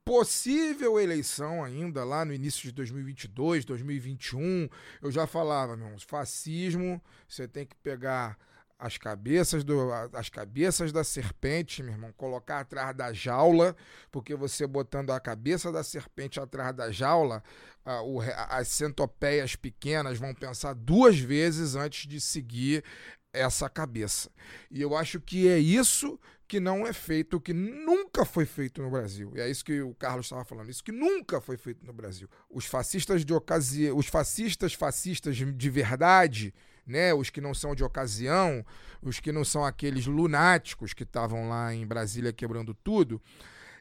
possível eleição ainda lá no início de 2022, 2021, eu já falava, meu irmão, fascismo, você tem que pegar as cabeças do as cabeças da serpente, meu irmão, colocar atrás da jaula, porque você botando a cabeça da serpente atrás da jaula, a, o, as centopeias pequenas vão pensar duas vezes antes de seguir essa cabeça. E eu acho que é isso que não é feito, que nunca foi feito no Brasil. E é isso que o Carlos estava falando, isso que nunca foi feito no Brasil. Os fascistas de ocasião, os fascistas fascistas de verdade, né, os que não são de ocasião, os que não são aqueles lunáticos que estavam lá em Brasília quebrando tudo,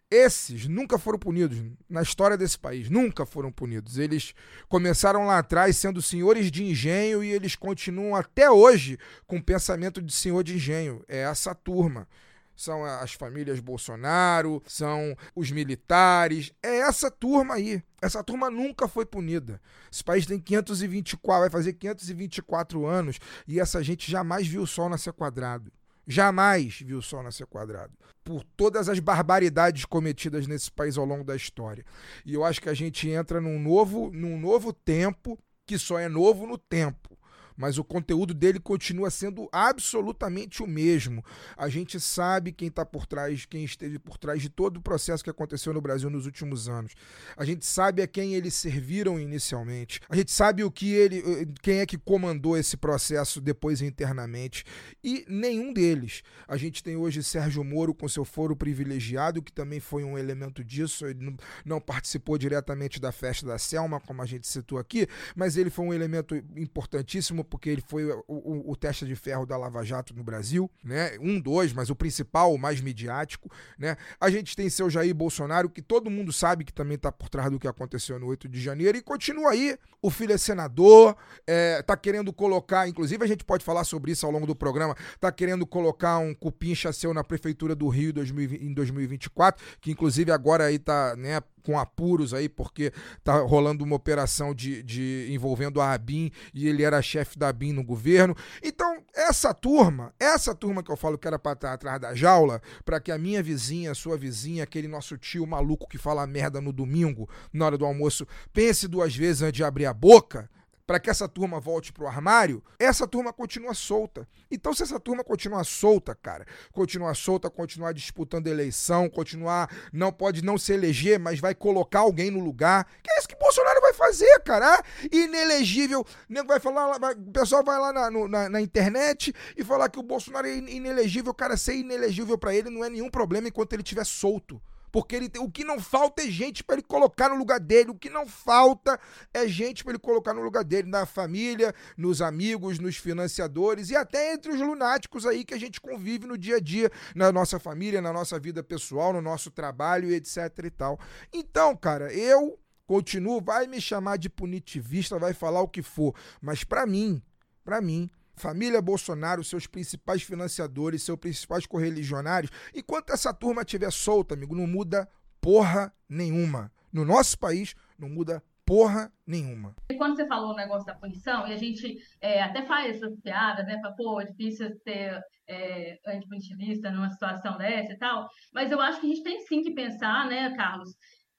esses nunca foram punidos na história desse país, nunca foram punidos. Eles começaram lá atrás sendo senhores de engenho e eles continuam até hoje com o pensamento de senhor de engenho. É essa turma são as famílias Bolsonaro, são os militares. É essa turma aí. Essa turma nunca foi punida. Esse país tem 524, vai fazer 524 anos e essa gente jamais viu o sol nascer quadrado. Jamais viu o sol nascer quadrado. Por todas as barbaridades cometidas nesse país ao longo da história. E eu acho que a gente entra num novo, num novo tempo que só é novo no tempo mas o conteúdo dele continua sendo absolutamente o mesmo. A gente sabe quem está por trás, quem esteve por trás de todo o processo que aconteceu no Brasil nos últimos anos. A gente sabe a quem eles serviram inicialmente. A gente sabe o que ele, eh, quem é que comandou esse processo depois internamente. E nenhum deles. A gente tem hoje Sérgio Moro com seu foro privilegiado, que também foi um elemento disso. Ele não, não participou diretamente da festa da Selma, como a gente citou aqui, mas ele foi um elemento importantíssimo porque ele foi o, o, o teste de ferro da Lava Jato no Brasil, né? Um, dois, mas o principal, o mais midiático, né? A gente tem seu Jair Bolsonaro, que todo mundo sabe que também está por trás do que aconteceu no 8 de janeiro, e continua aí. O filho é senador, é, tá querendo colocar, inclusive a gente pode falar sobre isso ao longo do programa, tá querendo colocar um cupincha seu na prefeitura do Rio em 2024, que inclusive agora aí tá, né, com apuros aí, porque tá rolando uma operação de, de envolvendo a ABIN e ele era chefe da ABIN no governo. Então, essa turma, essa turma que eu falo que era para estar atrás da jaula, para que a minha vizinha, a sua vizinha, aquele nosso tio maluco que fala merda no domingo, na hora do almoço, pense duas vezes antes de abrir a boca, para que essa turma volte pro armário, essa turma continua solta. Então, se essa turma continuar solta, cara, continuar solta, continuar disputando eleição, continuar, não pode não se eleger, mas vai colocar alguém no lugar, que é isso que Bolsonaro vai fazer, cara. Inelegível. O vai falar, vai, o pessoal vai lá na, no, na, na, internet e falar que o Bolsonaro é inelegível, cara, ser inelegível para ele não é nenhum problema enquanto ele estiver solto. Porque ele tem, o que não falta é gente para ele colocar no lugar dele. O que não falta é gente para ele colocar no lugar dele, na família, nos amigos, nos financiadores e até entre os lunáticos aí que a gente convive no dia a dia, na nossa família, na nossa vida pessoal, no nosso trabalho etc e tal. Então, cara, eu continuo, vai me chamar de punitivista, vai falar o que for, mas para mim, para mim, família Bolsonaro, seus principais financiadores, seus principais correligionários. Enquanto essa turma estiver solta, amigo, não muda porra nenhuma. No nosso país, não muda porra nenhuma. E quando você falou o negócio da punição, e a gente é, até faz essas piadas, né? Fala, pô, é difícil ser é, antipunitivista numa situação dessa e tal, mas eu acho que a gente tem sim que pensar, né, Carlos,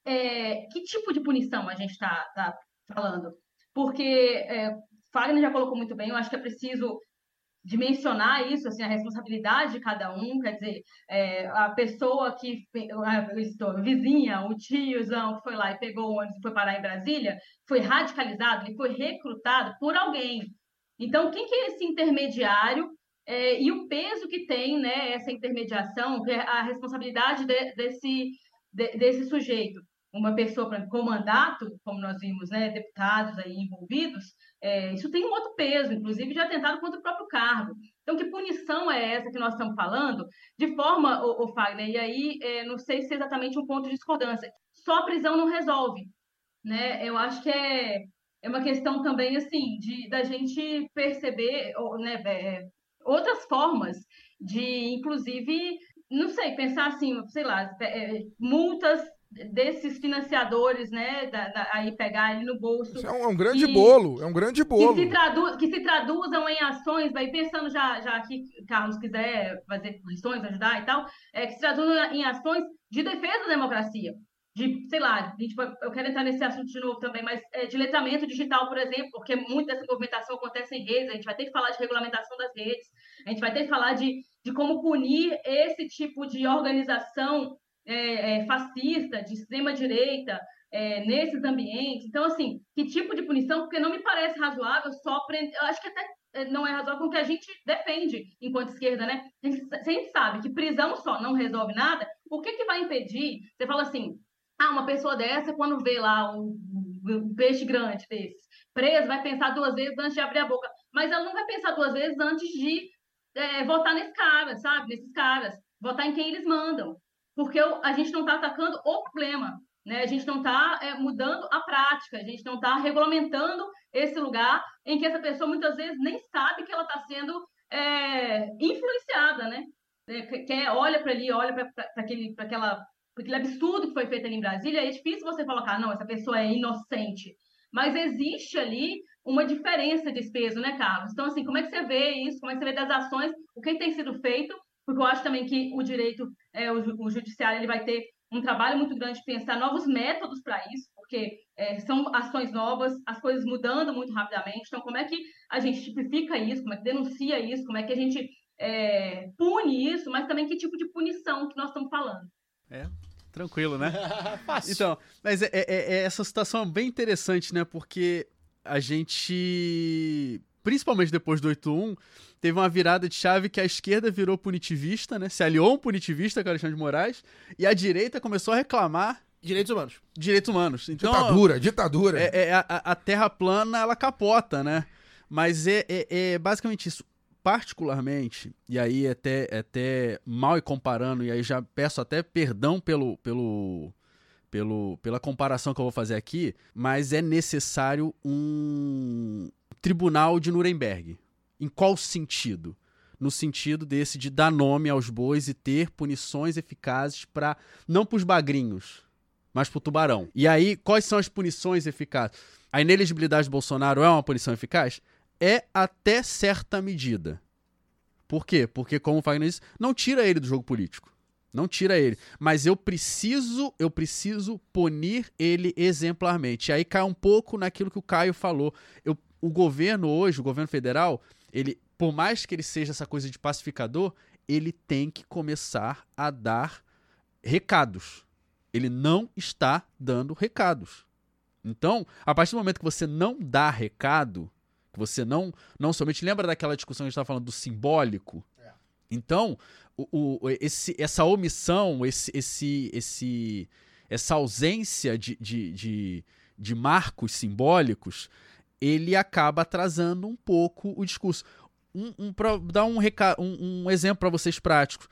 é, que tipo de punição a gente está tá falando. Porque é, Fagner já colocou muito bem, eu acho que é preciso dimensionar isso, assim, a responsabilidade de cada um, quer dizer, é, a pessoa que, a, vizinha, o tiozão que foi lá e pegou o ônibus e foi parar em Brasília, foi radicalizado, ele foi recrutado por alguém. Então, quem que é esse intermediário é, e o peso que tem, né, essa intermediação, é a responsabilidade de, desse, de, desse sujeito uma pessoa com mandato, como nós vimos, né, deputados aí envolvidos, é, isso tem um outro peso, inclusive já atentado contra o próprio cargo. Então, que punição é essa que nós estamos falando? De forma, o, o Fagner, e aí é, não sei se é exatamente um ponto de discordância, só a prisão não resolve. Né? Eu acho que é, é uma questão também, assim, de da gente perceber né, é, outras formas de, inclusive, não sei, pensar assim, sei lá, é, multas desses financiadores, né, da, da, aí pegar ali no bolso. Isso é um, é um grande e, bolo, é um grande bolo. Que se, tradu, que se traduzam em ações, vai pensando já, já aqui, Carlos quiser fazer questões, ajudar e tal, é, que se traduzam em ações de defesa da democracia. De, sei lá, de, tipo, eu quero entrar nesse assunto de novo também, mas é, de letramento digital, por exemplo, porque muita dessa movimentação acontece em redes, a gente vai ter que falar de regulamentação das redes, a gente vai ter que falar de, de como punir esse tipo de organização é, é, fascista, de extrema-direita, é, nesses ambientes. Então, assim, que tipo de punição? Porque não me parece razoável só prender. Eu acho que até é, não é razoável com o que a gente defende enquanto esquerda, né? A gente, a gente sabe que prisão só não resolve nada. O que, que vai impedir? Você fala assim, ah, uma pessoa dessa, quando vê lá um, peixe grande desses preso, vai pensar duas vezes antes de abrir a boca. Mas ela não vai pensar duas vezes antes de é, votar nesse cara, sabe? Nesses caras. Votar em quem eles mandam porque a gente não está atacando o problema, né? A gente não está é, mudando a prática, a gente não está regulamentando esse lugar em que essa pessoa muitas vezes nem sabe que ela está sendo é, influenciada, né? É, quer, olha para ali, olha para aquele, aquela, aquele absurdo que foi feito ali em Brasília, é difícil você colocar, não, essa pessoa é inocente. Mas existe ali uma diferença de peso, né, Carlos? Então, assim, como é que você vê isso? Como é que você vê das ações? O que tem sido feito porque eu acho também que o direito, é, o, o judiciário, ele vai ter um trabalho muito grande de pensar novos métodos para isso, porque é, são ações novas, as coisas mudando muito rapidamente. Então, como é que a gente tipifica isso? Como é que denuncia isso? Como é que a gente é, pune isso? Mas também que tipo de punição que nós estamos falando? É, tranquilo, né? Fácil. Então, mas é, é- é- essa situação é bem interessante, né? Porque a gente, principalmente depois do 8-1, teve uma virada de chave que a esquerda virou punitivista, né? Se aliou um punitivista com Alexandre de Moraes, e a direita começou a reclamar Direitos humanos. direitos humanos. Então, Ditadura, ditadura. é, é, a, a terra plana, ela capota, né? Mas é, é- é basicamente isso. Particularmente, e aí até, até mal e comparando, e aí já peço até perdão pelo, pelo, pelo, pela comparação que eu vou fazer aqui, mas é necessário um tribunal de Nuremberg. Em qual sentido? No sentido desse de dar nome aos bois e ter punições eficazes para não para os bagrinhos, mas para o tubarão. E aí, quais são as punições eficazes? A inelegibilidade do Bolsonaro é uma punição eficaz? É até certa medida. Por quê? Porque, como o Fagner disse, não tira ele do jogo político. Não tira ele. Mas eu preciso, eu preciso punir ele exemplarmente. E aí cai um pouco naquilo que o Caio falou. Eu, o governo hoje, o governo federal, ele, por mais que ele seja essa coisa de pacificador, ele tem que começar a dar recados. Ele não está dando recados. Então, a partir do momento que você não dá recado, que você não, não somente lembra daquela discussão que a gente estava falando do simbólico. Então, o, o- esse, essa omissão, esse, esse, esse, essa ausência de, de, de, de marcos simbólicos, ele acaba atrasando um pouco o discurso. Um, um, pra dar um, um, um exemplo para vocês práticos.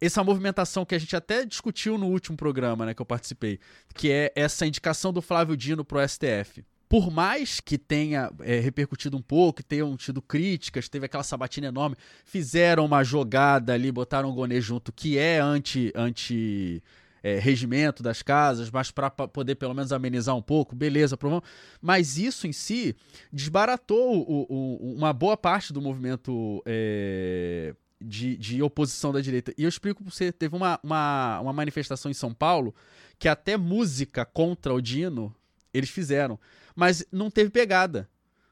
Essa movimentação que a gente até discutiu no último programa né, que eu participei, que é essa indicação do Flávio Dino pro STF. Por mais que tenha é, repercutido um pouco, tenham tido críticas, teve aquela sabatina enorme, fizeram uma jogada ali, botaram o Gonê junto, que é anti, anti é, regimento das casas, mas para poder pelo menos amenizar um pouco, beleza, aprovamos. Mas isso em si desbaratou o- o- uma boa parte do movimento é, de, de oposição da direita. E eu explico pra você, teve uma, uma, uma manifestação em São Paulo que até música contra o Dino eles fizeram, mas não teve pegada.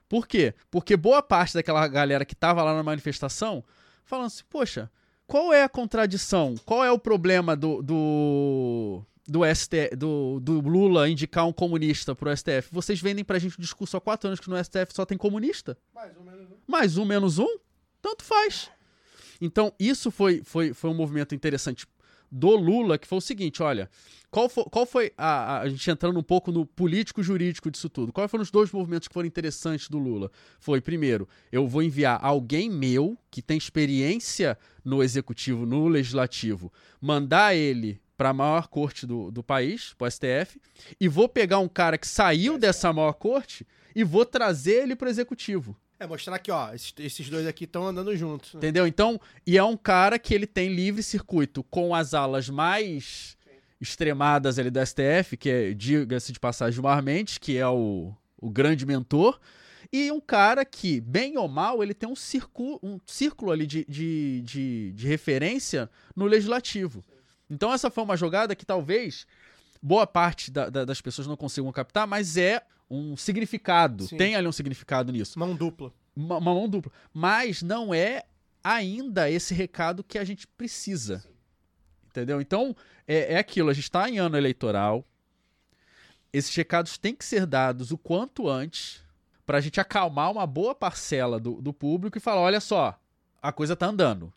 Por quê? Porque boa parte daquela galera que tava lá na manifestação falando assim, poxa, qual é a contradição? Qual é o problema do do do, ST, do, do Lula indicar um comunista pro STF? Vocês vendem pra gente o discurso há quatro anos que no STF só tem comunista? Mais um menos um. Mais um, menos um? Tanto faz. Então, isso foi, foi, foi um movimento interessante do Lula, que foi o seguinte, olha, qual foi, qual foi a, a, gente entrando um pouco no político-jurídico disso tudo, quais foram os dois movimentos que foram interessantes do Lula? Foi, primeiro, eu vou enviar alguém meu, que tem experiência no executivo, no legislativo, mandar ele para a maior corte do, do país, pro STF, e vou pegar um cara que saiu dessa maior corte e vou trazer ele pro executivo. É, mostrar que, ó, esses, dois aqui estão andando juntos. né? Entendeu? Então, e é um cara que ele tem livre circuito com as alas mais extremadas ali do STF, que é, diga-se de passagem, o Mar Mendes, que é o, o grande mentor, e um cara que, bem ou mal, ele tem um, circu, um círculo ali de, de, de, de referência no legislativo. Então, essa foi uma jogada que talvez boa parte da- da- das pessoas não consigam captar, mas é um significado. Sim. Tem ali um significado nisso Mão dupla. uma, uma mão dupla. Mas não é ainda esse recado que a gente precisa. Entendeu? Então, é, é aquilo, a gente está em ano eleitoral. Esses recados têm que ser dados o quanto antes para a gente acalmar uma boa parcela do, do público e falar: olha só, a coisa tá andando.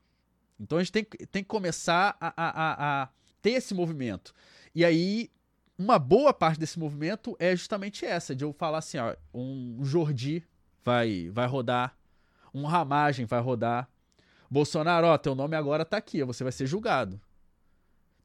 Então a gente tem, que- tem que começar a, a- a- a ter esse movimento. E aí, uma boa parte desse movimento é justamente essa, de eu falar assim, ó, um Jordi vai, vai rodar, um Ramagem vai rodar. Bolsonaro, ó, teu nome agora tá aqui, você vai ser julgado.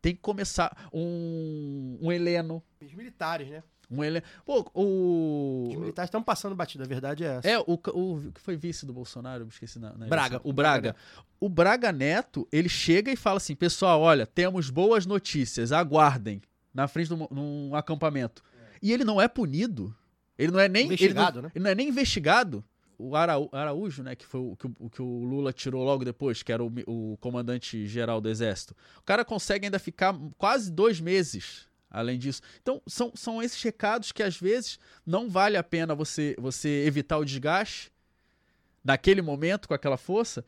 Tem que começar um, um Heleno, Os militares, né? um Heleno. Pô, Os o militares estão passando batida, a verdade é essa. é, o, o que foi vice do Bolsonaro, eu esqueci na, na Braga. eleição. O Braga. O Braga Neto, ele chega e fala assim: pessoal, olha, temos boas notícias, aguardem, na frente de um, num acampamento. E ele não é punido. Ele não é nem. Investigado, ele não, né? Ele não é nem investigado. O Araú- Araújo, né, que foi o que, o que o Lula tirou logo depois, que era o, o comandante geral do Exército. O cara consegue ainda ficar quase dois meses além disso. Então, são, são esses recados que às vezes não vale a pena você, você evitar o desgaste naquele momento com aquela força,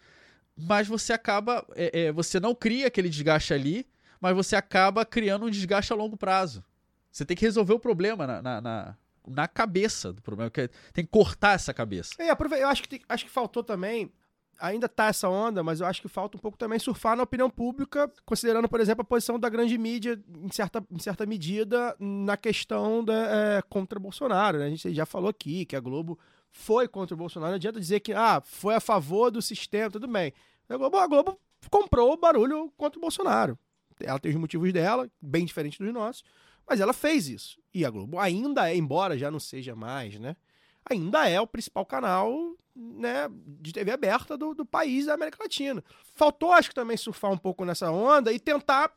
mas você acaba. É, é, você não cria aquele desgaste ali, mas você acaba criando um desgaste a longo prazo. Você tem que resolver o problema na, na, na, na cabeça do problema. que é- Tem que cortar essa cabeça. É, eu acho que, tem- acho que faltou também. Ainda tá essa onda, mas eu acho que falta um pouco também surfar na opinião pública, considerando, por exemplo, a posição da grande mídia, em certa, em certa medida, na questão da, é, contra Bolsonaro. né? A gente já falou aqui que a Globo foi contra o Bolsonaro. Não adianta dizer que ah, foi a favor do sistema, tudo bem. A Globo, a Globo comprou o barulho contra o Bolsonaro. Ela tem os motivos dela, bem diferentes dos nossos, mas ela fez isso. E a Globo ainda é, embora já não seja mais, né? Ainda é o principal canal né, de TV aberta do, do país da América Latina. Faltou, acho que também surfar um pouco nessa onda e tentar.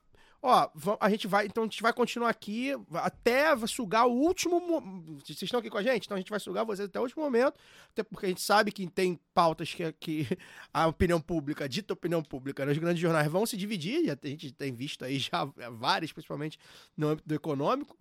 Ó, a gente vai. Então a gente vai continuar aqui até sugar o último. mo- Vocês estão aqui com a gente? Então a gente vai sugar vocês até o último momento. Até porque a gente sabe que tem pautas que, que a opinião pública, a dita opinião pública, nos grandes jornais vão se dividir. A gente tem visto aí já várias, principalmente no âmbito econômico.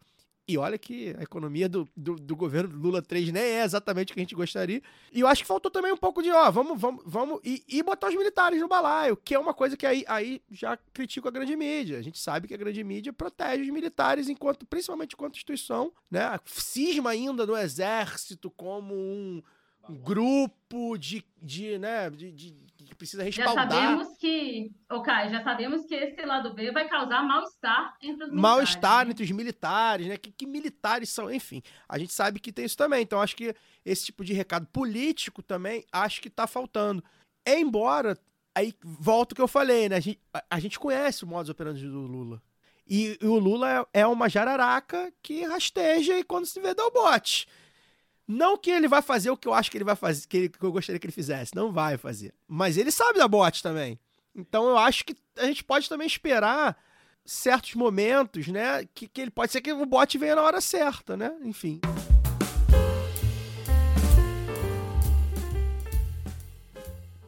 E olha que a economia do, do, do governo Lula 3 nem é exatamente o que a gente gostaria. E eu acho que faltou também um pouco de, ó, vamos, vamos, vamos, e, e botar os militares no balaio, que é uma coisa que aí, aí já critico a grande mídia. A gente sabe que a grande mídia protege os militares enquanto, principalmente enquanto instituição, né? Cisma ainda no exército como um, grupo de, de né, de, de- que precisa Já respaldar. sabemos que, Caio, já sabemos que esse lado B vai causar mal-estar entre os militares. mal-estar entre os militares, né? Que, que militares são, enfim. A gente sabe que tem isso também. Então, acho que esse tipo de recado político também, acho que tá faltando. Embora, aí volta o que eu falei, né? A gente, a, a gente conhece o modus operandi do Lula. E, e o Lula é, é uma jararaca que rasteja e quando se vê dá o bote. Não que ele vai fazer o que eu acho que ele vai fazer, que, ele- que eu gostaria que ele fizesse. Não vai fazer. Mas ele sabe da bote também. Então eu acho que a gente pode também esperar certos momentos, né? Que, que ele pode ser que o bot venha na hora certa, né? Enfim.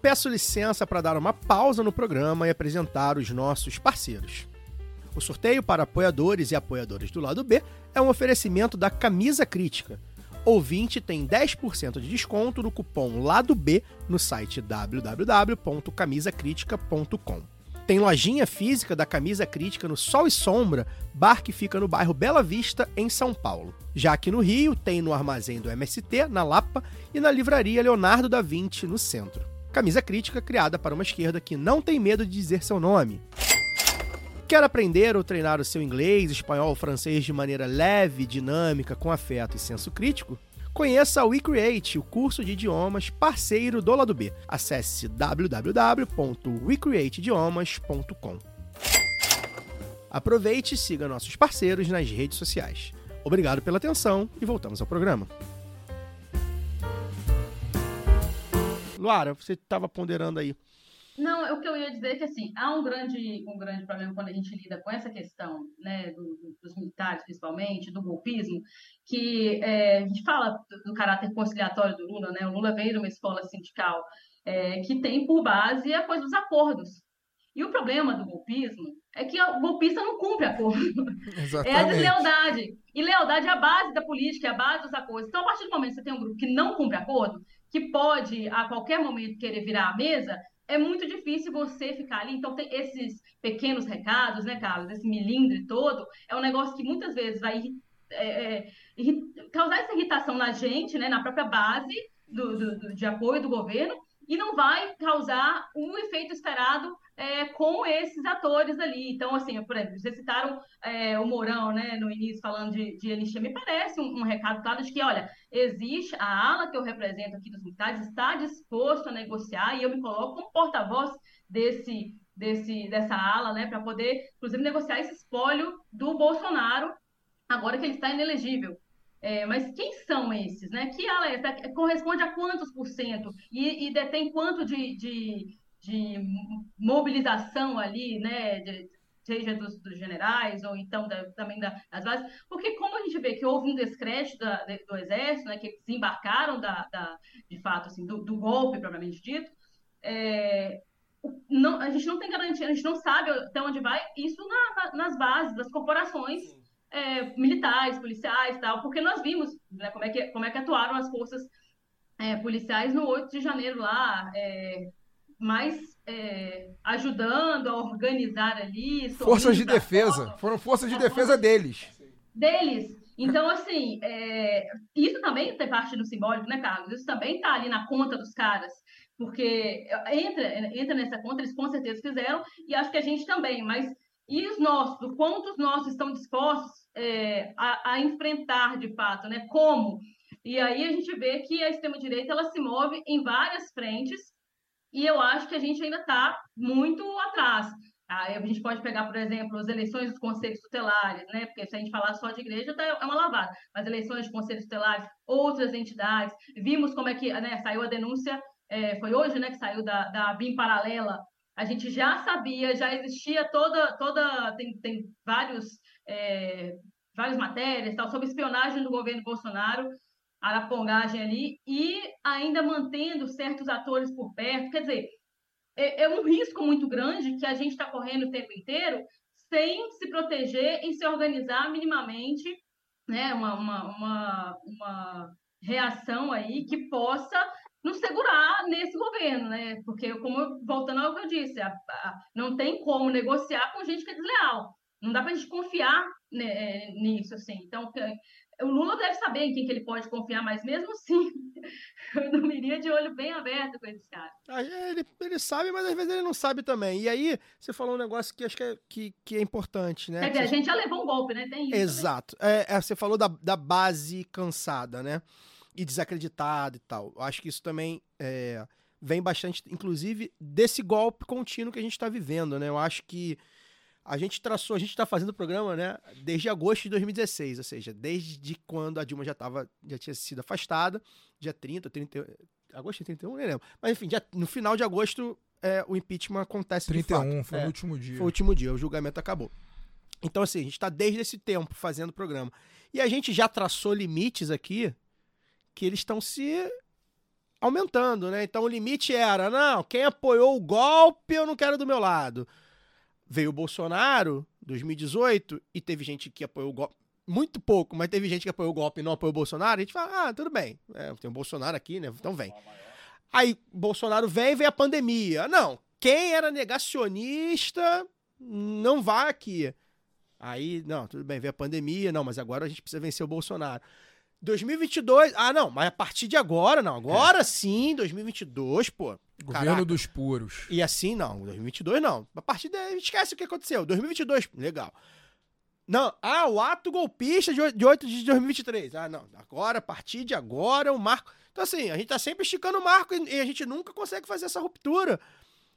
Peço licença para dar uma pausa no programa e apresentar os nossos parceiros. O sorteio para apoiadores e apoiadoras do lado B é um oferecimento da Camisa Crítica. Ouvinte tem 10% de desconto no cupom Lado B no site www.camisacritica.com. Tem lojinha física da Camisa Crítica no Sol e Sombra, bar que fica no bairro Bela Vista, em São Paulo. Já aqui no Rio, tem no armazém do MST, na Lapa, e na livraria Leonardo da Vinci, no centro. Camisa Crítica criada para uma esquerda que não tem medo de dizer seu nome. Quer aprender ou treinar o seu inglês, espanhol ou francês de maneira leve, dinâmica, com afeto e senso crítico? Conheça o WeCreate, o curso de idiomas parceiro do lado B. Acesse www.wecreateidiomas.com. Aproveite e siga nossos parceiros nas redes sociais. Obrigado pela atenção e voltamos ao programa. Luara, você estava ponderando aí. Não, o que eu ia dizer é que assim, há um grande, um grande problema quando a gente lida com essa questão, né, do- do- dos militares principalmente, do golpismo, que é, a gente fala do, caráter conciliatório do Lula, né? O Lula veio de uma escola sindical é, que tem por base a coisa dos acordos. E o problema do golpismo é que o golpista não cumpre acordo. É a Exatamente. deslealdade. E lealdade é a base da política, é a base dos acordos. Então, a partir do momento que você tem um grupo que não cumpre acordo, que pode a qualquer momento querer virar a mesa, é muito difícil você ficar ali. Então, tem esses pequenos recados, né, Carlos? Esse milindre todo, é um negócio que muitas vezes vai é, é, causar essa irritação na gente, né, na própria base do, do- do- de apoio do governo, e não vai causar o efeito esperado é, com esses atores ali. Então, assim, por exemplo, vocês citaram é, o Mourão, né, no início, falando de, de me parece um, um recado claro de que, olha, existe a ala que eu represento aqui dos militares, está disposto a negociar, e eu me coloco como porta-voz desse, desse, dessa ala, né, para poder, inclusive, negociar esse espólio do Bolsonaro, agora que ele está inelegível. É, mas quem são esses, né? Que ala é essa? Corresponde a quantos por cento? E, e detém quanto de, de, de mobilização ali, né? de- seja dos, dos generais ou então da- também da- das bases, porque como a gente vê que houve um descrédito da- do exército, né, que desembarcaram da, da- de fato assim, do, do golpe propriamente dito, é, não, a gente não tem garantia, a gente não sabe até onde vai isso na- na- nas bases das corporações é, militares, policiais, tal, porque nós vimos né, como, é que, como é que atuaram as forças é, policiais no 8 de janeiro lá, é, mais é, ajudando a organizar ali. Forças de defesa. fora. Foram forças de defesa deles. deles. Então, assim, é, isso também tem parte do simbólico, né, Carlos? Isso também está ali na conta dos caras, porque entra, entra nessa conta, eles com certeza fizeram, e acho que a gente também, mas e os nossos, o quanto os nossos estão dispostos é, a, a enfrentar de fato, né? Como? E aí a gente vê que a extrema-direita ela se move em várias frentes, e eu acho que a gente ainda está muito atrás. Aí a gente pode pegar, por exemplo, as eleições dos conselhos tutelares, né? Porque se a gente falar só de igreja, tá, é uma lavada. Mas eleições de conselhos tutelares, outras entidades, vimos como é que né, saiu a denúncia, é, foi hoje, né, que saiu da, da BIM paralela. A gente já sabia, já existia toda, toda tem, tem vários, é, várias matérias tal, sobre espionagem do governo Bolsonaro, arapongagem ali, e ainda mantendo certos atores por perto. Quer dizer, é, é um risco muito grande que a gente está correndo o tempo inteiro sem se proteger e se organizar minimamente, né, uma, uma, uma, uma reação aí que possa nos segurar nesse governo, né? Porque, como voltando ao que eu disse, a, a, não tem como negociar com gente que é desleal. Não dá para a gente confiar né, nisso, assim. Então, o Lula deve saber em quem que ele pode confiar, mas mesmo assim, eu dormiria de olho bem aberto com esses caras. Ah, Ele, ele sabe, mas às vezes ele não sabe também. E aí, você falou um negócio que acho que é, que, que é importante, né? Quer dizer, a gente já levou um golpe, né? Tem isso. Exato. É, é, você falou da, da base cansada, né? E desacreditada e tal. Eu acho que isso também é, vem bastante, inclusive, desse golpe contínuo que a gente está vivendo, né? Eu acho que a gente traçou, a gente está fazendo o programa, né? Desde agosto de 2016, ou seja, desde quando a Dilma já, tava, já tinha sido afastada, dia 30, 30, agosto de 31, nem lembro. Mas enfim, dia- no final de agosto, é, o impeachment acontece de 31, fato. foi É. no último dia. Foi o último dia, o julgamento acabou. Então, assim, a gente está desde esse tempo fazendo o programa. E a gente já traçou limites aqui que eles estão se aumentando, né? Então o limite era, não, quem apoiou o golpe eu não quero do meu lado. Veio o Bolsonaro, 2018, e teve gente que apoiou o golpe. Muito pouco, mas teve gente que apoiou o golpe e não apoiou o Bolsonaro. A gente fala, ah, tudo bem, é, tem o Bolsonaro aqui, né? Então vem. Aí Bolsonaro vem e vem a pandemia. Não, quem era negacionista não vai aqui. Aí, não, tudo bem, veio a pandemia, não, mas agora a gente precisa vencer o Bolsonaro. 2022, ah, não, mas a partir de agora, não, agora sim, 2022, pô. Governo caraca. dos puros. E assim, não, 2022 não. A partir daí, esquece o que aconteceu. 2022, legal. Não, ah, o ato golpista de oi- de 8 de 2023. Ah, não, agora, a partir de agora, o marco. Então, assim, a gente tá sempre esticando o marco e a gente nunca consegue fazer essa ruptura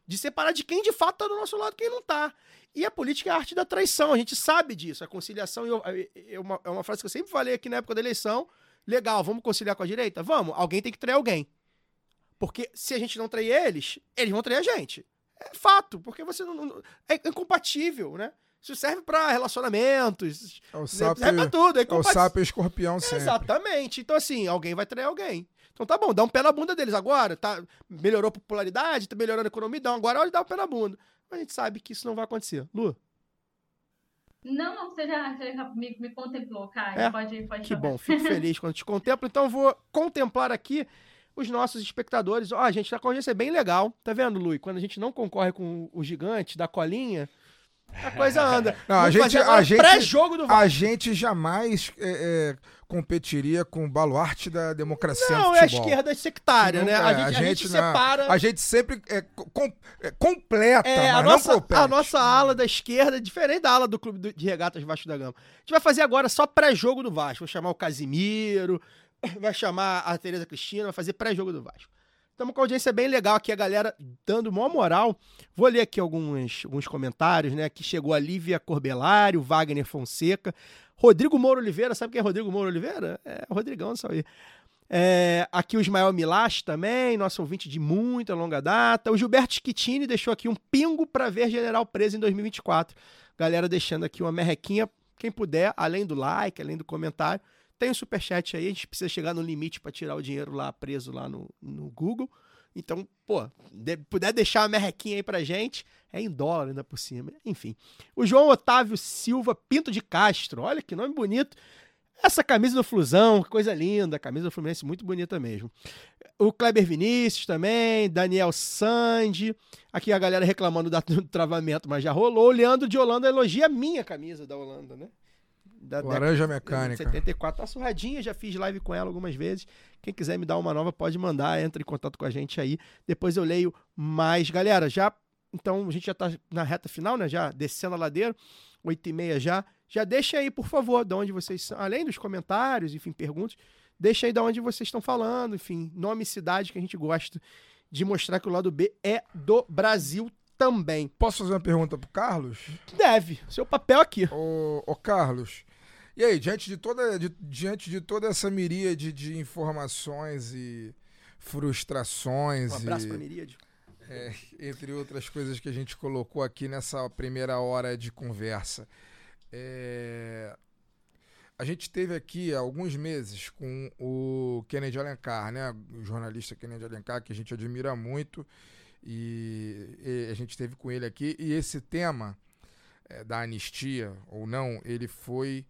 de separar de quem de fato tá do nosso lado e quem não tá. E a política é a arte da traição, a gente sabe disso. A conciliação é- uma, é uma frase que eu sempre falei aqui na época da eleição. Legal, vamos conciliar com a direita? Vamos, alguém tem que trair alguém. Porque se a gente não trair eles, eles vão trair a gente. É fato, porque você não. não- é incompatível, né? Isso serve pra relacionamentos. É o serve sapo, pra tudo. É é o sapo e o escorpião sempre. Exatamente. Então, assim, alguém vai trair alguém. Então tá bom, dá um pé na bunda deles agora. Tá, melhorou a popularidade, tá melhorando a economia, então agora olha dá um pé na bunda. Mas a gente sabe que isso não vai acontecer. Lu, Não, não, você já, já me, me contemplou, Caio. É? Pode, pode que jogar. bom, fico feliz quando te contemplo. Então eu vou contemplar aqui os nossos espectadores. Ó, gente, a concorrência é bem legal. Tá vendo, Lu? Quando a gente não concorre com o gigante da colinha, a coisa anda. Não, a gente, a gente, pré-jogo do a gente jamais é, é, competiria com o baluarte da democracia Não, é a esquerda sectária, né? A é. gente, a gente não. separa. A gente sempre é, com- é, completa, É, a nossa, a nossa ala da esquerda é diferente da ala do Clube de Regatas Vasco da Gama. A gente vai fazer agora só pré-jogo do Vasco. Vou chamar o Casimiro, vai chamar a Tereza Cristina, vai fazer pré-jogo do Vasco. Estamos com a audiência bem legal aqui, a galera dando maior moral. Vou ler aqui alguns, alguns comentários, né? Que chegou a Lívia Corbelari, o Wagner Fonseca, Rodrigo Moura Oliveira, sabe quem é Rodrigo Moura Oliveira? É o Rodrigão, só aí. É, aqui o Ismael Milache também, nosso ouvinte de muita longa data. O Gilberto Schittini deixou aqui um pingo para ver general preso em 2024. Galera deixando aqui uma merrequinha. Quem puder, além do like, além do comentário, tem o superchat aí. A gente precisa chegar no limite para tirar o dinheiro lá preso lá no, no Google. Então, pô, de- puder deixar uma merrequinha aí pra gente, é em dólar ainda por cima. Enfim. O João Otávio Silva Pinto de Castro, olha que nome bonito. Essa camisa do Flusão, coisa linda, camisa do Fluminense muito bonita mesmo. O Kleber Vinícius também, Daniel Sandi. Aqui a galera reclamando do travamento, mas já rolou. O Leandro de Holanda elogia a minha camisa da Holanda, né? Da Laranja mecânica. 74. Tá surradinha, já fiz live com ela algumas vezes. Quem quiser me dar uma nova pode mandar, entra em contato com a gente aí. Depois eu leio mais. Galera, já. Então a gente já tá na reta final, né? Já descendo a ladeira, 8 e meia já. Já deixa aí, por favor, de onde vocês são. Além dos comentários, enfim, perguntas, deixa aí de onde vocês estão falando, enfim, nome e cidade que a gente gosta de mostrar que o lado B é do Brasil também. Posso fazer uma pergunta pro Carlos? Deve, seu papel aqui. Ô, ô Carlos, e aí, diante de toda, de- diante de toda essa miríade de informações e frustrações Um abraço e, pra Miríade. é, entre outras coisas que a gente colocou aqui nessa primeira hora de conversa. É, a gente teve aqui há alguns meses com o Kennedy Alencar, né? O jornalista Kennedy Alencar, que a gente admira muito. E, e a gente teve com ele aqui. E esse tema é, da anistia ou não, ele foi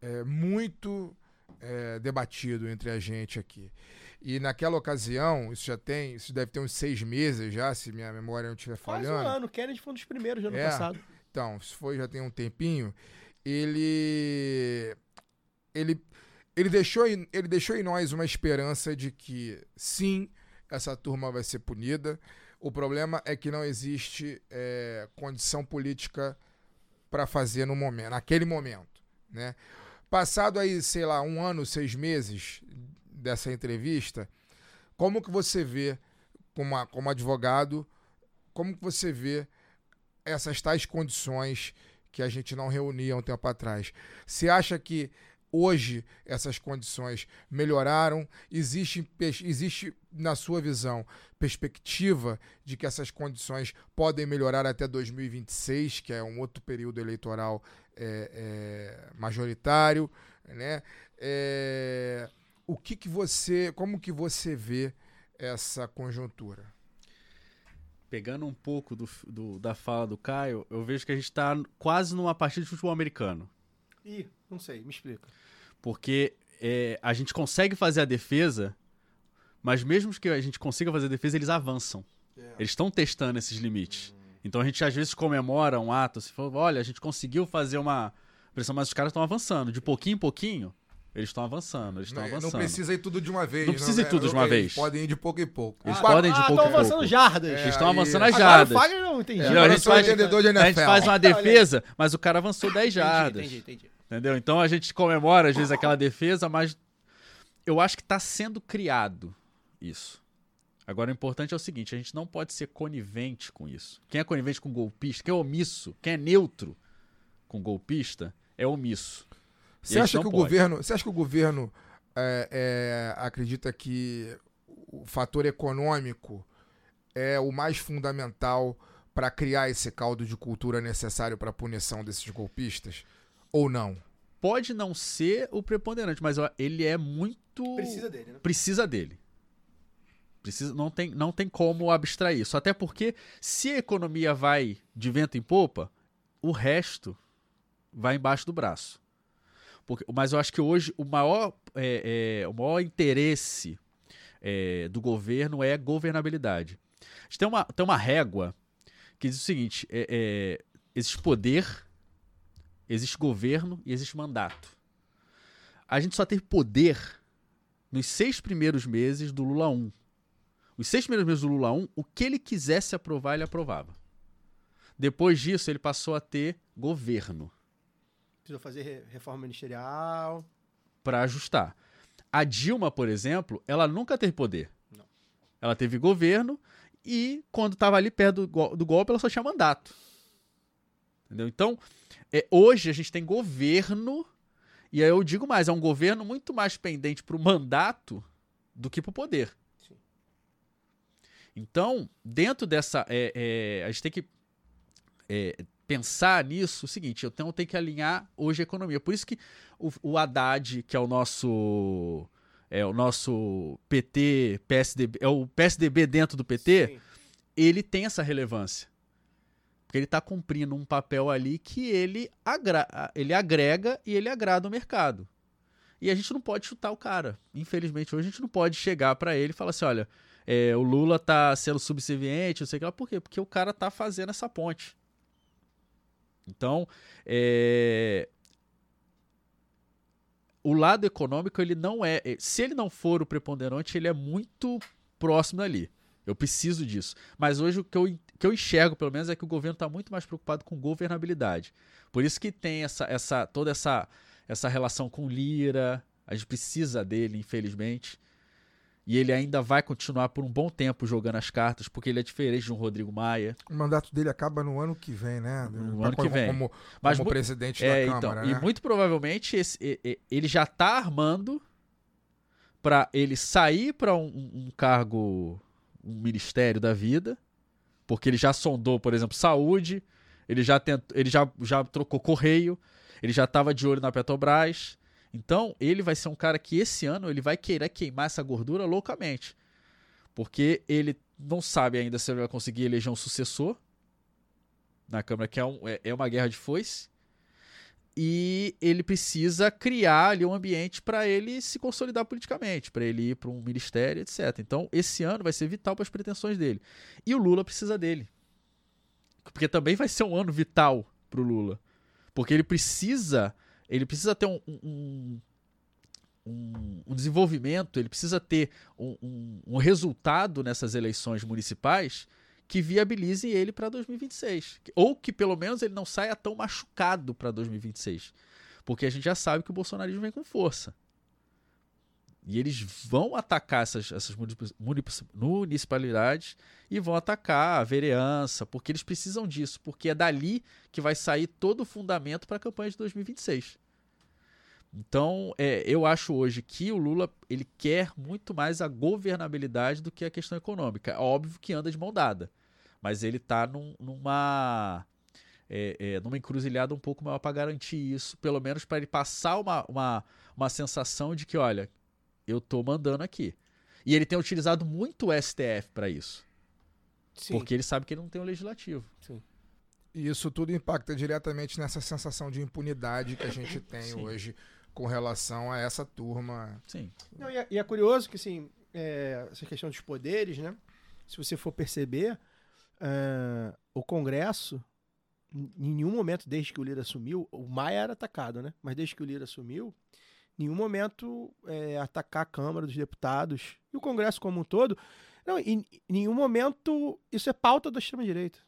é, muito é, debatido entre a gente aqui. E naquela ocasião, isso já tem, isso deve ter uns seis meses já, se minha memória não estiver Quase um falhando. ano. O Kennedy foi um dos primeiros do ano É. passado. Então, isso foi já tem um tempinho. Ele ele ele deixou em, ele deixou em nós uma esperança de que sim, essa turma vai ser punida. O problema é que não existe é, condição política para fazer no momento, naquele momento, né? Passado aí, sei lá, um ano, seis meses dessa entrevista, como que você vê, como, como advogado, como que você vê essas tais condições que a gente não reunia um tempo atrás. Você acha que hoje essas condições melhoraram? Existe, existe, na sua visão, perspectiva de que essas condições podem melhorar até 2026, que é um outro período eleitoral é, é, majoritário, né? É, o que, que você, como que você vê essa conjuntura? Pegando um pouco do, do- da fala do Caio, eu vejo que a gente tá quase numa partida de futebol americano. Ih, não sei, me explica. Porque é, a gente consegue fazer a defesa, mas mesmo que a gente consiga fazer a defesa, eles avançam. Eles estão testando esses limites. Então a gente às vezes comemora um ato, se for, olha, a gente conseguiu fazer uma pressão, mas os caras estão avançando. De pouquinho em pouquinho, eles estão avançando, eles estão avançando. não precisa ir tudo de uma vez. Não precisa ir tudo de uma Eles vez. Podem ir de pouco em pouco. Eles Ah, podem de ah, pouco estão em avançando pouco. jardas. Eles É, estão aí- avançando as Agora jardas. Fagner não entendi. É, Não, agora a gente faz, entendedor de a gente faz uma defesa, mas o cara avançou 10 jardas. Entendi, entendi. Entendeu? Então a gente comemora às vezes aquela defesa, mas eu acho que está sendo criado isso. Agora o importante é o seguinte: a gente não pode ser conivente com isso. Quem é conivente com golpista, quem é omisso, quem é neutro com golpista, é omisso. Você acha que o pode. governo, você acha que o governo é, é, acredita que o fator econômico é o mais fundamental para criar esse caldo de cultura necessário para a punição desses golpistas? Ou não? Pode não ser o preponderante, mas ó, ele é muito. Precisa dele, né? precisa dele. Precisa, não, tem, não tem como abstrair isso. Até porque, se a economia vai de vento em popa, o resto vai embaixo do braço. Porque, mas eu acho que hoje o maior, é, é, o maior interesse é, do governo é a governabilidade. A gente tem uma, tem uma régua que diz o seguinte: é, é, existe poder, existe governo e existe mandato. A gente só teve poder nos seis primeiros meses do Lula 1. Os seis primeiros meses do Lula 1, o que ele quisesse aprovar, ele aprovava. Depois disso, ele passou a ter governo Precisou fazer re- reforma ministerial. para ajustar. A Dilma, por exemplo, ela nunca teve poder. Não. Ela teve governo e, quando estava ali perto do, do golpe, ela só tinha mandato. Entendeu? Então, é, hoje a gente tem governo, e aí eu digo mais, é um governo muito mais pendente para o mandato do que para o poder. Sim. Então, dentro dessa. é, é, a gente tem que é, pensar nisso o seguinte: eu tenho, tenho que alinhar hoje a economia. Por isso que o, o Haddad, que é o nosso é o nosso PT, PSDB, é o PSDB dentro do PT, Sim. ele tem essa relevância. Ele está cumprindo um papel ali que ele, agra ele agrega e ele agrada o mercado. E a gente não pode chutar o cara. Infelizmente, hoje a gente não pode chegar para ele e falar assim: olha, é, o Lula tá sendo subserviente, não sei o que lá. Por quê? Porque o cara tá fazendo essa ponte. Então, é, o lado econômico, ele não é. Se ele não for o preponderante, ele é muito próximo dali. Eu preciso disso. Mas hoje o que eu, que eu enxergo, pelo menos, é que o governo está muito mais preocupado com governabilidade. Por isso que tem essa, essa, toda essa, essa relação com Lira. A gente precisa dele, infelizmente. E ele ainda vai continuar por um bom tempo jogando as cartas, porque ele é diferente de um Rodrigo Maia. O mandato dele acaba no ano que vem, né? No Tá ano que como- vem. Como, Mas como presidente É, da então, Câmara, e né? muito provavelmente esse- e- e- ele já tá armando para ele sair para um, um cargo, ministério da vida, porque ele já sondou, por exemplo, saúde, ele já tentou, ele já, já trocou correio, ele já estava de olho na Petrobras. Então, ele vai ser um cara que esse ano ele vai querer queimar essa gordura loucamente. Porque ele não sabe ainda se ele vai conseguir eleger um sucessor na Câmara, que é, um- é- é uma guerra de foice e ele precisa criar ali um ambiente para ele se consolidar politicamente, para ele ir para um ministério, etc. Então, esse ano vai ser vital para as pretensões dele. E o Lula precisa dele. Porque também vai ser um ano vital para o Lula. Porque ele precisa, ele precisa ter um, um, um- um desenvolvimento, ele precisa ter um, resultado nessas eleições municipais que viabilize ele para 2026. Ou que pelo menos ele não saia tão machucado para 2026. Porque a gente já sabe que o bolsonarismo vem com força. E eles vão atacar essas, essas munici- munici- municipalidades e vão atacar a vereança, porque eles precisam disso, porque é dali que vai sair todo o fundamento para a campanha de 2026. Então, é, eu acho hoje que o Lula ele quer muito mais a governabilidade do que a questão econômica. É óbvio que anda de mão dada, mas ele está numa é, é, numa encruzilhada um pouco maior para garantir isso, pelo menos para ele passar uma, uma, uma sensação de que, olha, eu tô mandando aqui. E ele tem utilizado muito o STF para isso, Sim. porque ele sabe que ele não tem o legislativo. E isso tudo impacta diretamente nessa sensação de impunidade que a gente tem Sim. hoje com relação a essa turma. Sim. Não, e, é, e é curioso que, assim, é, essa questão dos poderes, né? Se você for perceber, é, o Congresso, em em nenhum momento, desde que o Lira assumiu, o Maia era atacado, né? Mas desde que o Lira assumiu, em nenhum momento é, atacar a Câmara dos Deputados e o Congresso como um todo. Não, em, em nenhum momento isso é pauta da extrema-direita.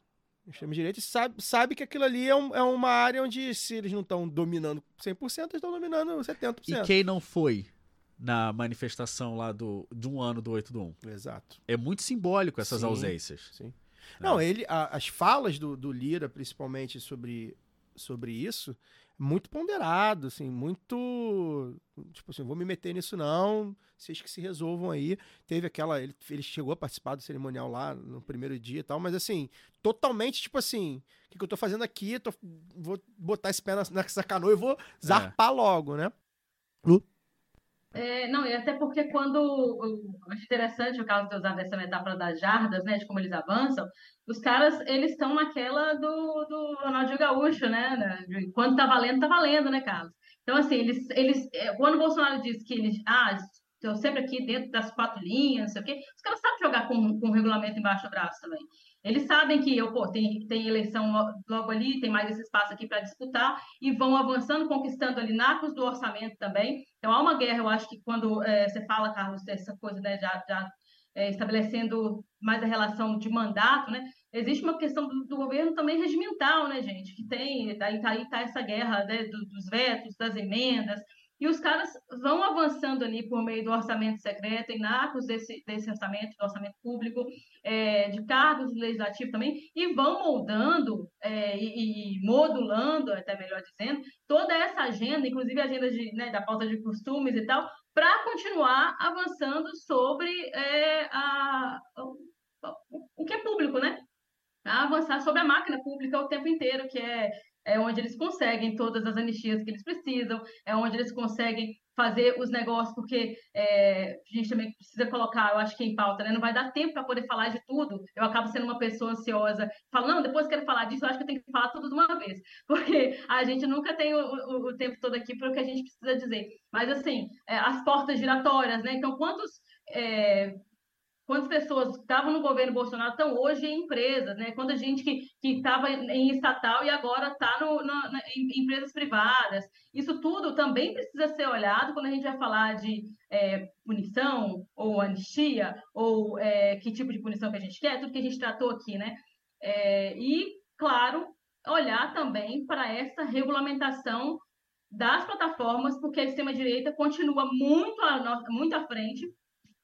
A extrema-direita sabe, sabe que aquilo ali é, um- é uma área onde, se eles não estão dominando 100%, eles estão dominando 70%. E quem não foi na manifestação lá do, de um ano do 8 do 1? Exato. É muito simbólico essas Sim, ausências. Sim. Não, ele, a- as falas do, do Lira, principalmente sobre, sobre isso, muito ponderado, assim, muito. Tipo assim, vou me meter nisso não, vocês que se resolvam aí. Teve aquela. Ele, ele chegou a participar do cerimonial lá no primeiro dia e tal, mas assim, totalmente tipo assim: o que, que eu tô fazendo aqui? Tô- vou botar esse pé na- nessa canoa e vou zarpar logo, né? É, não, e até porque quando. Acho interessante o caso de usar dessa metáfora das jardas, né? De como eles avançam. Os caras, eles estão naquela do, do Gaúcho, né? né, de Quando tá valendo, tá valendo, né, Carlos? Então, assim, eles. eles é, quando o Bolsonaro diz que eles. Ah, estou sempre aqui dentro das quatro linhas, não sei o quê. Os caras sabem jogar com, com o regulamento embaixo do braço também. Eles sabem que eu, pô, tem, tem eleição lo- logo ali, tem mais esse espaço aqui para disputar, e vão avançando, conquistando ali nacos do orçamento também. Então, há uma guerra, eu acho que quando eh, você fala, Carlos, dessa coisa, né, já, já eh, estabelecendo mais a relação de mandato, né, existe uma questão do, do governo também regimental, né, gente, que tem, daí tá, aí tá essa guerra né, do- dos vetos, das emendas, e os caras vão avançando ali por meio do orçamento secreto, em nacos desse, desse orçamento, do orçamento público, eh, de cargos legislativos também, e vão moldando eh, e, e modulando, até melhor dizendo, toda essa agenda, inclusive a agenda de, né, da pauta de costumes e tal, para continuar avançando sobre é, a, o que é público, né? A avançar sobre a máquina pública o tempo inteiro, que é, é onde eles conseguem todas as anistias que eles precisam, é onde eles conseguem fazer os negócios, porque é, a gente também precisa colocar, eu acho que em pauta, né? Não vai dar tempo para poder falar de tudo. Eu acabo sendo uma pessoa ansiosa, falando, não, depois quero falar disso, eu acho que eu tenho que falar tudo de uma vez, porque a gente nunca tem o, o, o tempo todo aqui para o que a gente precisa dizer. Mas, assim, é, as portas giratórias, né? Então, quantos é, quantas pessoas estavam no governo Bolsonaro estão hoje em empresas, né? Quanta gente que estava em estatal e agora está em empresas privadas. Isso tudo também precisa ser olhado quando a gente vai falar de é, punição ou anistia ou é, que tipo de punição que a gente quer, tudo que a gente tratou aqui, né? É, e, claro, olhar também para essa regulamentação das plataformas, porque a extrema-direita continua muito à, muito à frente,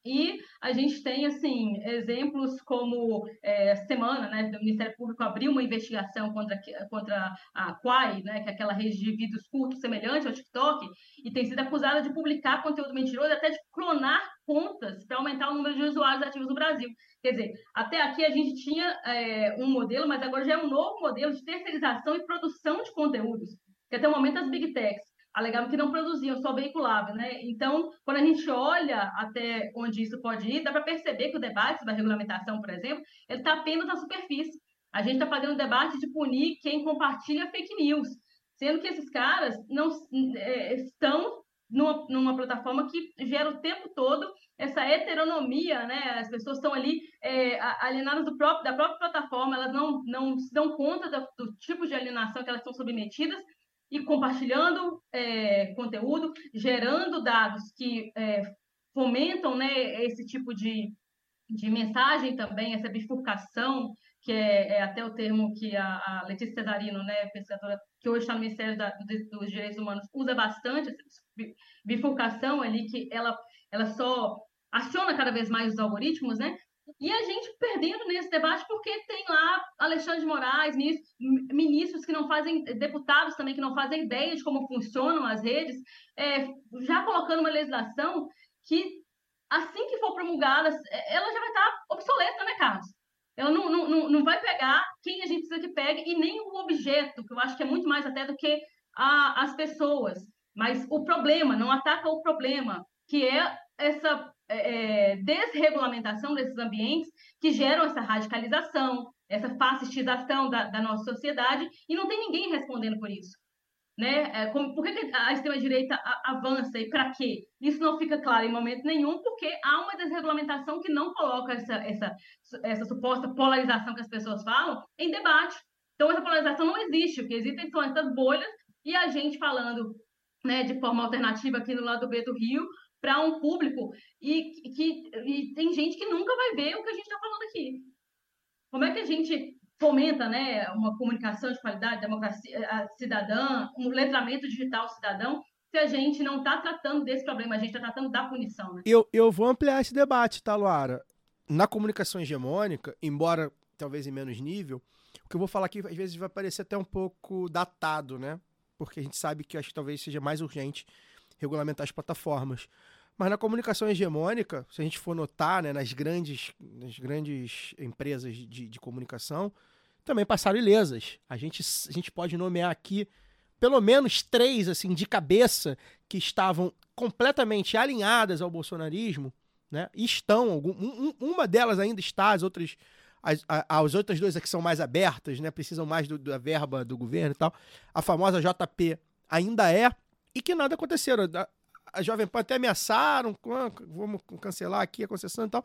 e a gente tem, assim, exemplos como é, semana, né, o Ministério Público abriu uma investigação contra, contra a Quai, né, que é aquela rede de vídeos curtos semelhante ao TikTok, e tem sido acusada de publicar conteúdo mentiroso, até de clonar contas para aumentar o número de usuários ativos no Brasil. Quer dizer, até aqui a gente tinha é, um modelo, mas agora já é um novo modelo de terceirização e produção de conteúdos, que até o momento as big techs alegavam que não produziam, só veiculavam, né? Então, quando a gente olha até onde isso pode ir, dá para perceber que o debate da regulamentação, por exemplo, ele está apenas na superfície. A gente está fazendo um debate de punir quem compartilha fake news, sendo que esses caras não é, estão numa, numa, plataforma que gera o tempo todo essa heteronomia, né? As pessoas estão ali é, alienadas do próprio, da própria plataforma, elas não, não se dão conta do, do tipo de alienação que elas estão submetidas e compartilhando é, conteúdo, gerando dados que é, fomentam né, esse tipo de, de mensagem também, essa bifurcação, que é, é até o termo que a, a Letícia Cesarino, né, pesquisadora que hoje está no Ministério da, dos Direitos Humanos, usa bastante, essa bifurcação ali, que ela, ela só aciona cada vez mais os algoritmos, né? E a gente perdendo nesse debate porque tem lá Alexandre de Moraes, ministros que não fazem, deputados também que não fazem ideia de como funcionam as redes, é, já colocando uma legislação que, assim que for promulgada, ela já vai estar obsoleta, né, Carlos? Ela não, não, não vai pegar quem a gente precisa que pegue e nem o objeto, que eu acho que é muito mais até do que a, as pessoas. Mas o problema, não ataca o problema, que é essa é, é, desregulamentação desses ambientes que geram essa radicalização, essa fascistização da, da nossa sociedade, e não tem ninguém respondendo por isso. Né? É, como, por que a extrema-direita avança e para quê? Isso não fica claro em momento nenhum, porque há uma desregulamentação que não coloca essa, essa, essa suposta polarização que as pessoas falam em debate. Então, essa polarização não existe. O que existem são essas bolhas e a gente falando né, de forma alternativa aqui no lado B do Rio, para um público e que e tem gente que nunca vai ver o que a gente está falando aqui. Como é que a gente fomenta né, uma comunicação de qualidade, democracia cidadã, um letramento digital cidadão, se a gente não está tratando desse problema, a gente está tratando da punição. Né? Eu, eu vou ampliar esse debate, tá, Luara? Na comunicação hegemônica, embora talvez em menos nível, o que eu vou falar aqui às vezes vai parecer até um pouco datado, né? Porque a gente sabe que acho que talvez seja mais urgente regulamentar as plataformas. Mas na comunicação hegemônica, se a gente for notar, né, nas, grandes, nas grandes empresas de, de comunicação, também passaram ilesas. A gente, a gente pode nomear aqui pelo menos três, assim, de cabeça, que estavam completamente alinhadas ao bolsonarismo, né? E estão, algum, um, uma delas ainda está, as outras, as, as outras duas aqui são mais abertas, né? Precisam mais do, da verba do governo e tal. A famosa JP ainda é, e que nada aconteceu a Jovem Pan até ameaçaram, vamos cancelar aqui a concessão e tal.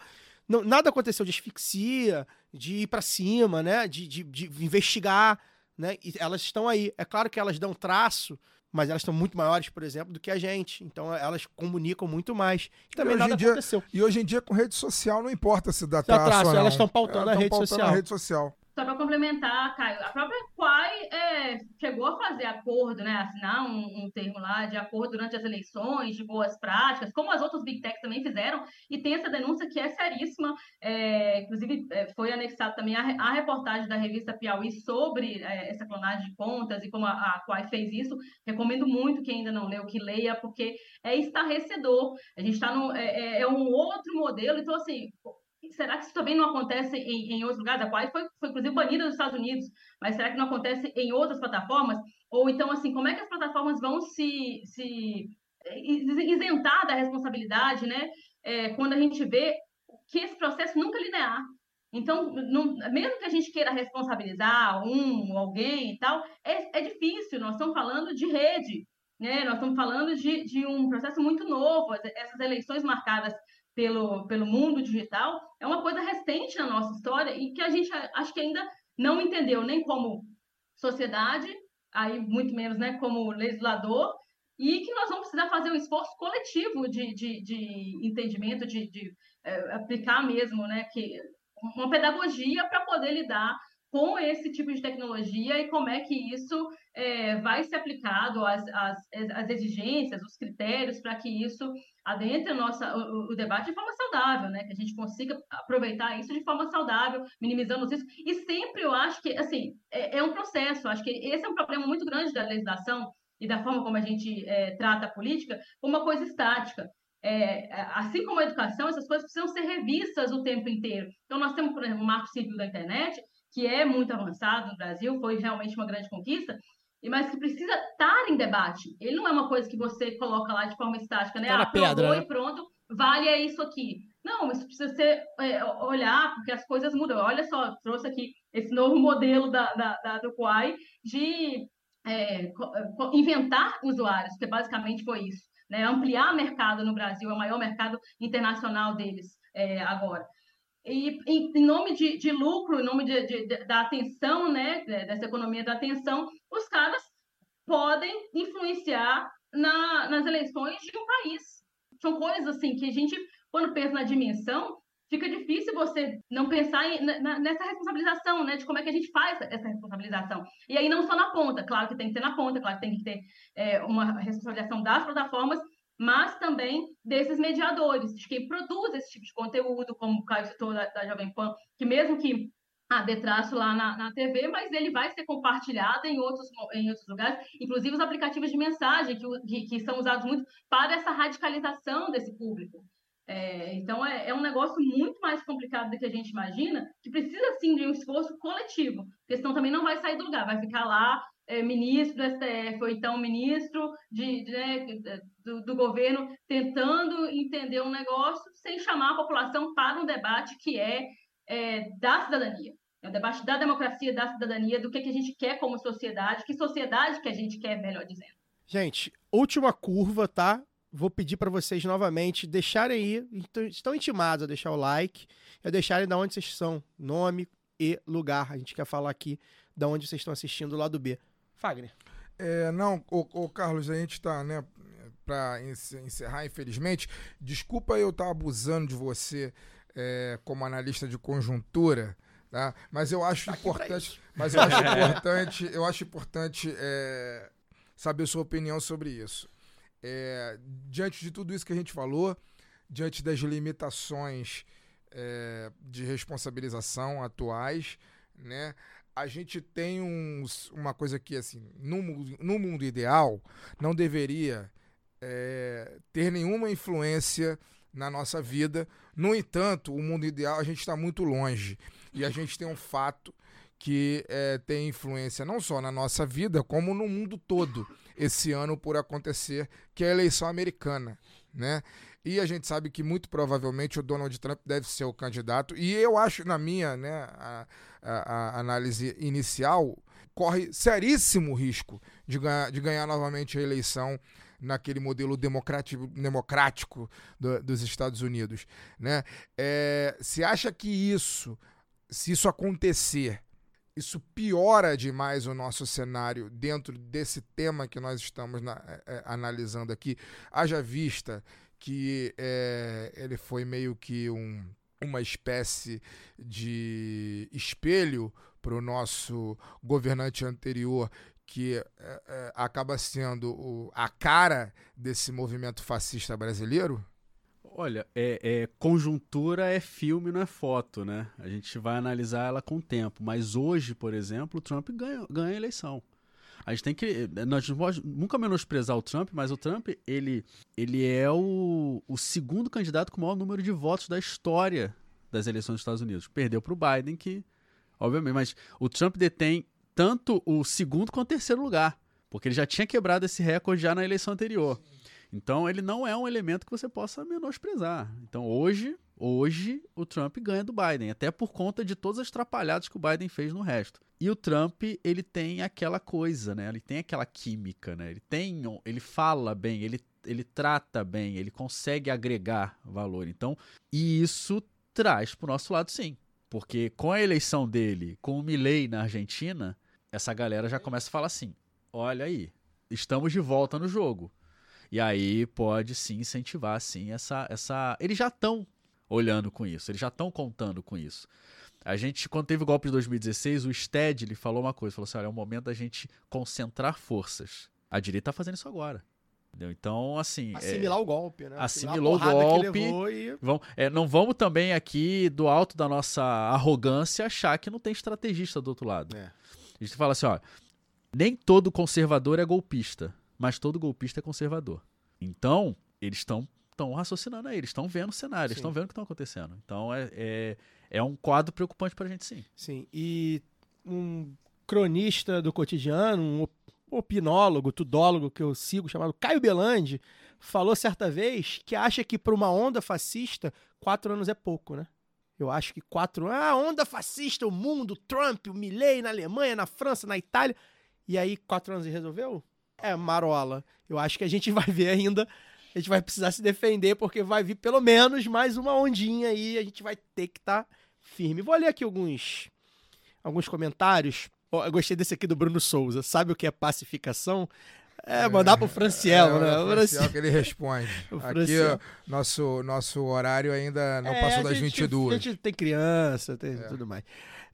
Não, nada aconteceu de asfixia, de ir para cima, né? De, de, de, investigar, né? E elas estão aí. É claro que elas dão traço, mas elas estão muito maiores, por exemplo, do que a gente. Então elas comunicam muito mais. E também e nada dia, aconteceu. E hoje em dia com rede social não importa se dá se traço, traço Elas estão pautando, a, rede pautando a rede social. Só para complementar, Caio, a própria Quai é, chegou a fazer acordo, né, assinar um, um, termo lá de acordo durante as eleições, de boas práticas, como as outras Big Techs também fizeram, e tem essa denúncia que é seríssima, é, inclusive é, foi anexado também a, a, reportagem da revista Piauí sobre é, essa clonagem de contas e como a, a Quai fez isso. Recomendo muito que ainda não leu, que leia, porque é estarrecedor. A gente está no. É, é, é um outro modelo, então assim será que isso também não acontece em, em outros lugares? A Quai foi, foi, inclusive, banida nos Estados Unidos, mas será que não acontece em outras plataformas? Ou então, assim, como é que as plataformas vão se, se isentar da responsabilidade, né? É, quando a gente vê que esse processo nunca é linear. Então, mesmo que a gente queira responsabilizar um, alguém e tal, é, é difícil. Nós estamos falando de rede, né? Nós estamos falando de, de um processo muito novo. Essas eleições marcadas pelo, pelo mundo digital é uma coisa recente na nossa história e que a gente acho que ainda não entendeu nem como sociedade, aí muito menos né, como legislador, e que nós vamos precisar fazer um esforço coletivo de, de, de entendimento, de, de é, aplicar mesmo, né, que uma pedagogia para poder lidar com esse tipo de tecnologia e como é que isso é, vai ser aplicado, as, as, as exigências, os critérios para que isso adentre nossa, o, o, debate de forma saudável, né? que a gente consiga aproveitar isso de forma saudável, minimizando riscos. E sempre eu acho que, assim, é, é um processo, acho que esse é um problema muito grande da legislação e da forma como a gente é, trata a política, uma coisa estática. É, assim como a educação, essas coisas precisam ser revistas o tempo inteiro. Então, nós temos, por exemplo, o Marco Civil da Internet, que é muito avançado no Brasil, foi realmente uma grande conquista, mas que precisa estar em debate. Ele não é uma coisa que você coloca lá de forma estática, né? Tá ah, pedra, né? pronto, vale é isso aqui. Não, isso precisa ser é, olhar, porque as coisas mudam. Olha só, trouxe aqui esse novo modelo da, da, da do Quai de é, inventar usuários, que basicamente foi isso. Né? Ampliar o mercado no Brasil, é o maior mercado internacional deles é, agora. E em, nome de, de, lucro, em nome de, de, da atenção, né, dessa economia da atenção, os caras podem influenciar na, nas eleições de um país. São coisas assim que a gente, quando pensa na dimensão, fica difícil você não pensar em, na, nessa responsabilização, né? De como é que a gente faz essa responsabilização. E aí não só na ponta, claro que tem que ter na ponta, claro que tem que ter é, uma responsabilização das plataformas, mas também desses mediadores, de quem produz esse tipo de conteúdo, como o Caio citou da, da Jovem Pan, que mesmo que ah, dê traço lá na, na TV, mas ele vai ser compartilhado em outros, em outros lugares, inclusive os aplicativos de mensagem, que, que, que são usados muito para essa radicalização desse público. É, então, é, é, um negócio muito mais complicado do que a gente imagina, que precisa, sim, de um esforço coletivo, porque senão também não vai sair do lugar, vai ficar lá é, ministro do STF, ou então ministro de, de né, do, do, governo, tentando entender um negócio sem chamar a população para um debate que é, é da cidadania. É o debate da democracia, da cidadania, do que, que a gente quer como sociedade, que sociedade que a gente quer, melhor dizendo. Gente, última curva, tá? Vou pedir para vocês novamente deixarem aí, então, estão intimados a deixar o like, a deixarem de onde vocês são, nome e lugar. A gente quer falar aqui de onde vocês estão assistindo o lado B. Fagner. É, não, o, Carlos, a gente está, né, para encerrar, infelizmente. Desculpa eu estar tá abusando de você é, como analista de conjuntura, tá? Mas eu acho tá importante, mas eu acho importante, eu acho importante é, saber sua opinião sobre isso. É, diante de tudo isso que a gente falou, diante das limitações é, de responsabilização atuais, né? A gente tem uns, uma coisa que, assim, no, no mundo ideal, não deveria é, ter nenhuma influência na nossa vida. No entanto, o mundo ideal a gente está muito longe. E a gente tem um fato que é, tem influência não só na nossa vida, como no mundo todo, esse ano por acontecer, que é a eleição americana. Né? E a gente sabe que muito provavelmente o Donald Trump deve ser o candidato. E eu acho, na minha né, a, a, a análise inicial, corre seríssimo risco de ganhar, de ganhar novamente a eleição naquele modelo democrático, democrático do, dos Estados Unidos. Né? É, se acha que isso, se isso acontecer, isso piora demais o nosso cenário dentro desse tema que nós estamos na, é, é analisando aqui, haja vista que é, ele foi meio que um, uma espécie de espelho para o nosso governante anterior, que é, é, acaba sendo o, a cara desse movimento fascista brasileiro? Olha, é, é, conjuntura é filme, não é foto, né? A gente vai analisar ela com o tempo. Mas hoje, por exemplo, o Trump ganha, ganha a eleição. A gente tem que. Nós não podemos nunca menosprezar o Trump, mas o Trump, ele, ele é o, o segundo candidato com o maior número de votos da história das eleições dos Estados Unidos. Perdeu para o Biden, que, obviamente, mas o Trump detém tanto o segundo quanto o terceiro lugar, porque ele já tinha quebrado esse recorde já na eleição anterior. Então ele não é um elemento que você possa menosprezar. Então hoje, hoje o Trump ganha do Biden, até por conta de todas as atrapalhadas que o Biden fez no resto. E o Trump, ele tem aquela coisa, né? Ele tem aquela química, né? Ele tem, ele fala bem, ele ele trata bem, ele consegue agregar valor. Então, e isso traz para o nosso lado sim. Porque com a eleição dele, com o Milley na Argentina, essa galera já começa a falar assim: olha aí, estamos de volta no jogo. E aí pode sim incentivar sim essa essa eles já estão olhando com isso, eles já estão contando com isso. A gente quando teve o golpe de 2016, o Stead ele falou uma coisa, falou assim: "Olha, é o momento da gente concentrar forças". A direita está fazendo isso agora. Entendeu? Então, assim. Assimilar é, o golpe, né? Assimilou o golpe. E... Vamos, é, não vamos também aqui, do alto da nossa arrogância, achar que não tem estrategista do outro lado. É. A gente fala assim: ó, nem todo conservador é golpista, mas todo golpista é conservador. Então, eles estão estão raciocinando aí, eles estão vendo o cenário, eles estão vendo o que está acontecendo. Então, é, é, um quadro preocupante para a gente, sim. Sim. E um cronista do cotidiano, um opinólogo, tudólogo que eu sigo, chamado Caio Belandi, falou certa vez que acha que para uma onda fascista, quatro anos é pouco, né? Eu acho que quatro anos. Ah, onda fascista, o mundo, Trump, o Milley na Alemanha, na França, na Itália. E aí, quatro anos e resolveu? É marola. Eu acho que a gente vai ver ainda. A gente vai precisar se defender, porque vai vir pelo menos mais uma ondinha aí. A gente vai ter que estar tá firme. Vou ler aqui alguns, alguns comentários. Oh, eu gostei desse aqui do Bruno Souza. Sabe o que é pacificação? É, mandar pro Franciel, é, né? O Franciel que ele responde. Aqui, ó, nosso, nosso horário ainda não é, passou das gente, 22. A gente tem criança, tem é. tudo mais.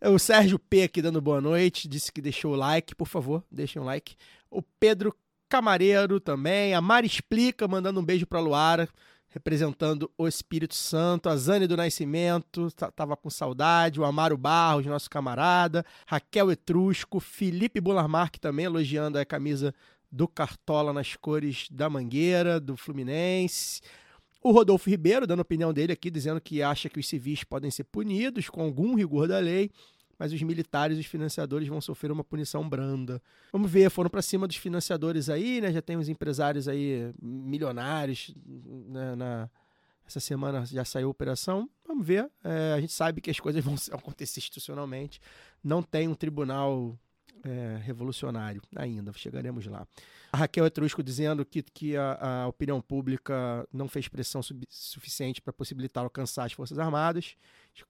O Sérgio P aqui dando boa noite, disse que deixou o like, por favor, deixem um like. O Pedro Camareiro também, a Mari Explica, mandando um beijo pra Luara representando o Espírito Santo, a Zane do Nascimento, tava com saudade, o Amaro Barros, nosso camarada, Raquel Etrusco, Felipe Bularmark também elogiando a camisa do Cartola nas cores da Mangueira, do Fluminense. O Rodolfo Ribeiro dando a opinião dele aqui, dizendo que acha que os civis podem ser punidos com algum rigor da lei mas os militares os financiadores vão sofrer uma punição branda. Vamos ver, foram para cima dos financiadores aí, né? Já tem os empresários aí milionários né? na essa semana já saiu a operação. Vamos ver. É, a gente sabe que as coisas vão acontecer institucionalmente. Não tem um tribunal é, revolucionário ainda. Chegaremos lá. A Raquel Etrusco dizendo que, que a, a opinião pública não fez pressão suficiente para possibilitar alcançar as Forças Armadas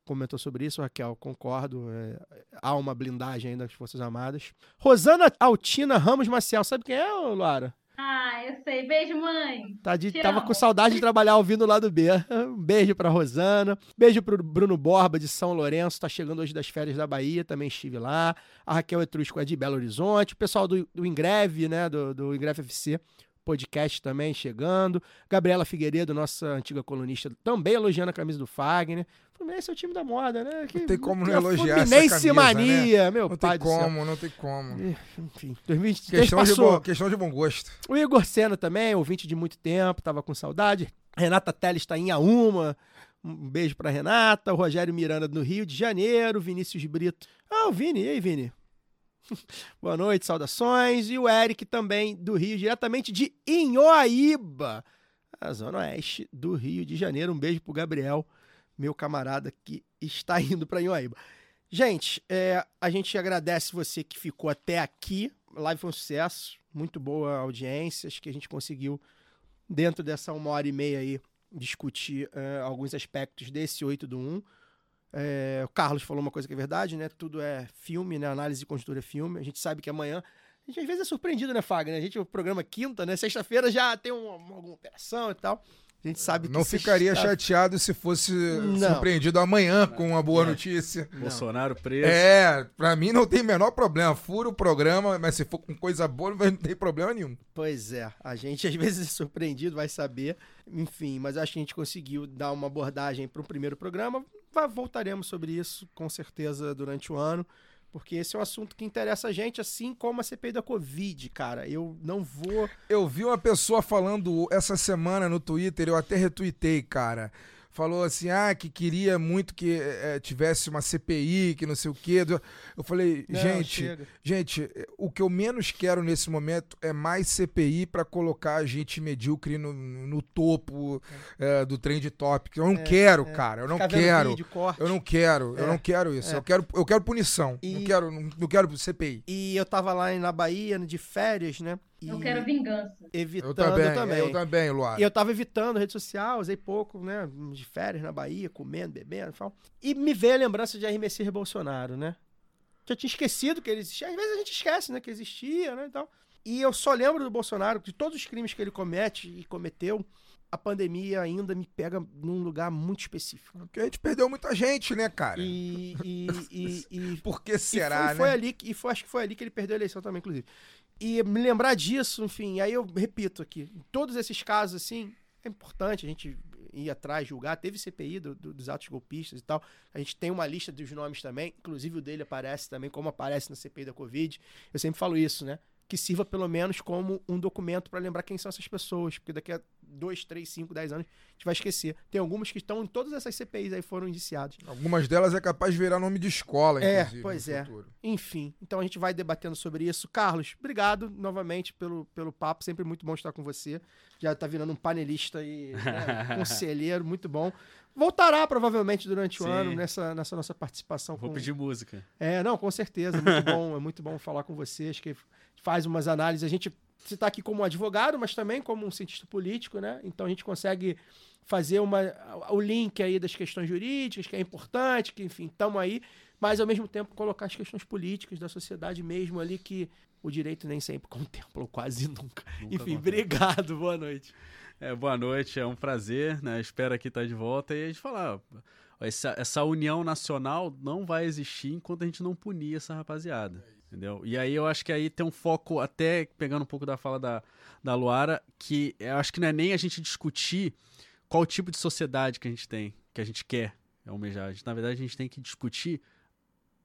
comentou sobre isso, Raquel, concordo. É, há uma blindagem ainda das Forças Armadas. Rosana Altina Ramos Maciel, sabe quem é, Lara? Eu sei. Beijo, mãe. Tá de, tava com saudade de trabalhar ouvindo o lado B. Um beijo pra Rosana. Beijo pro Bruno Borba, de São Lourenço. Tá chegando hoje das férias da Bahia. Também estive lá. A Raquel Etrusco é de Belo Horizonte. O pessoal do, do Ingreve, né? Do, do Ingreve FC podcast também chegando. Gabriela Figueiredo, nossa antiga colunista, também elogiando a camisa do Fagner. Fluminense é o time da moda, né? Que, não tem como não elogiar Fluminense essa camisa, mania, né? meu não pai tem como, Não tem como, Enfim, 2023 questão passou. De bom, questão de bom gosto. O Igor Senna também, ouvinte de muito tempo, tava com saudade. Renata Teles está em Auma. Um beijo para Renata. O Rogério Miranda no Rio de Janeiro. Vinícius Brito. Ah, o Vini. E aí, Vini? Boa noite, saudações. E o Eric também do Rio, diretamente de Inhoaíba, a zona oeste do Rio de Janeiro. Um beijo pro Gabriel, meu camarada que está indo para Inhoaíba. Gente, é, a gente agradece você que ficou até aqui. Live foi um sucesso, muito boa audiência. Acho que a gente conseguiu, dentro dessa uma hora e meia aí, discutir é, alguns aspectos desse 8 do 1. É, o Carlos falou uma coisa que é verdade, né? Tudo é filme, né? Análise de conjuntura é filme. A gente sabe que amanhã. A gente às vezes é surpreendido, né, Fagner? A gente, o programa quinta, né? Sexta-feira já tem uma, alguma operação e tal. A gente sabe que. Não ficaria está... chateado se fosse não. surpreendido amanhã com uma boa é. notícia. Bolsonaro preso. É, pra mim não tem o menor problema. Fura o programa, mas se for com coisa boa, não tem problema nenhum. Pois é, a gente às vezes é surpreendido, vai saber. Enfim, mas acho que a gente conseguiu dar uma abordagem para o primeiro programa. Voltaremos sobre isso com certeza durante o ano porque esse é um assunto que interessa a gente, assim como a CPI da Covid, cara. Eu não vou. Eu vi uma pessoa falando essa semana no Twitter, eu até retuitei, cara. Falou assim, ah, que queria muito que eh, tivesse uma CPI, que não sei o quê. Eu falei, Não, gente, chega. gente, o que eu menos quero nesse momento é mais CPI para colocar a gente medíocre no, no topo eh, do trend topic. Eu não É, quero, é. cara, eu não Ficar quero. vídeo. Eu não quero, eu É, não quero isso. é. Eu quero, eu quero punição. E- Não quero, não, não quero CPI. E eu tava lá na Bahia, de férias, né? E Eu quero vingança. evitando Eu também, eu também. eu também, Luara. E eu tava evitando rede social, usei pouco, né? De férias na Bahia, comendo, bebendo e tal. E me veio a lembrança de Messias Bolsonaro, né? Já tinha esquecido que ele existia. Às vezes a gente esquece, né? Que existia, né? E, tal. e eu só lembro do Bolsonaro, de todos os crimes que ele comete e cometeu, a pandemia ainda me pega num lugar muito específico. Porque a gente perdeu muita gente, né, cara? E. e, e, e Por que será, e foi, foi né? ali que, e foi, acho que foi ali que ele perdeu a eleição também, inclusive. E me lembrar disso, enfim, aí eu repito aqui, em todos esses casos, assim, é importante a gente ir atrás, julgar. Teve CPI do- do- dos atos golpistas e tal. A gente tem uma lista dos nomes também, inclusive o dele aparece também, como aparece na CPI da Covid. Eu sempre falo isso, né? Que sirva pelo menos como um documento para lembrar quem são essas pessoas, porque daqui a 2, 3, 5, 10 anos a gente vai esquecer. Tem algumas que estão em todas essas CPIs aí foram indiciados. Algumas delas é capaz de virar nome de escola, É, inclusive. pois no é. futuro. Enfim, então a gente vai debatendo sobre isso. Carlos, obrigado novamente pelo, pelo papo, sempre muito bom estar com você. Já tá virando um panelista e né, conselheiro, muito bom. Voltará provavelmente durante o Sim. ano nessa, nessa nossa participação. Vou com- pedir música. É, não, com certeza, é muito bom, é muito bom falar com você. Acho que faz umas análises. A gente você está aqui como advogado, mas também como um cientista político, né? Então a gente consegue fazer uma, o link aí das questões jurídicas, que é importante, que enfim, estamos aí, mas ao mesmo tempo colocar as questões políticas da sociedade mesmo ali que o direito nem sempre contempla, ou quase nunca. Nunca enfim, contempla. obrigado, boa noite. É, boa noite, é um prazer, né? Espero aqui estar de volta e a gente falar. Essa, essa união nacional não vai existir enquanto a gente não punir essa rapaziada. Entendeu? E aí eu acho que aí tem um foco, até pegando um pouco da fala da, da Luara, que eu acho que não é nem a gente discutir qual tipo de sociedade que a gente tem, que a gente quer almejar. Gente, Na verdade, a gente tem que discutir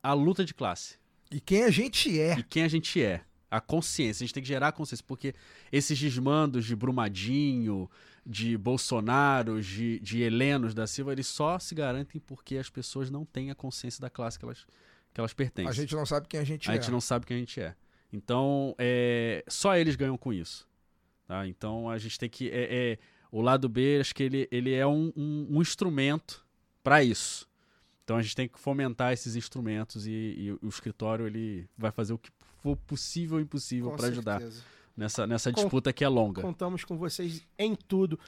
a luta de classe E quem a gente é. e quem a gente é. A consciência, a gente tem que gerar a consciência, porque esses desmandos de Brumadinho, de Bolsonaro, de, de Helenos da Silva, eles só se garantem porque as pessoas não têm a consciência da classe que elas, que elas pertencem. A gente não sabe quem a gente A é. gente não sabe quem a gente é. Então, é, só eles ganham com isso. Tá? Então, a gente tem que. É, é- o lado B, acho que ele, ele é um, um- um instrumento para isso. Então, a gente tem que fomentar esses instrumentos e, e o escritório ele vai fazer o que for possível e impossível Com para ajudar nessa, nessa Com- disputa que é longa. Contamos com vocês em tudo.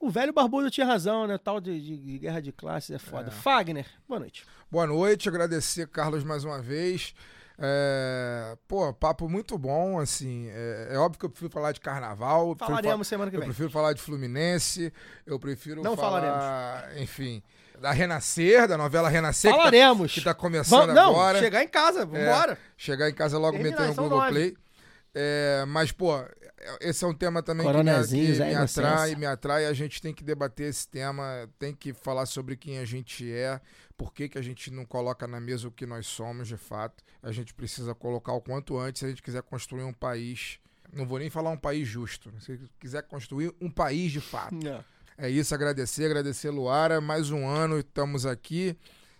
O velho Barbudo tinha razão, né? Tal de, de guerra de classes é foda. Fagner, boa noite. Boa noite, agradecer Carlos mais uma vez. É, pô, papo muito bom, assim. É, é óbvio que eu prefiro falar de carnaval. eu Falaremos semana que Eu vem. prefiro falar de Fluminense, eu prefiro Não falar, enfim, da Renascer, da novela Renascer, Falaremos. que tá, que tá começando Vamos, não, agora. chegar em casa, vambora. Chegar em casa logo Terminar, metendo no são Google nove. Play. É, mas, pô, esse é um tema também que me, que me atrai, me atrai. A gente tem que debater esse tema, tem que falar sobre quem a gente é, por que, que a gente não coloca na mesa o que nós somos de fato. A gente precisa colocar o quanto antes se a gente quiser construir um país. Não vou nem falar um país justo. Se quiser construir um país de fato. Não. É isso, agradecer, agradecer Luara, mais um ano estamos aqui,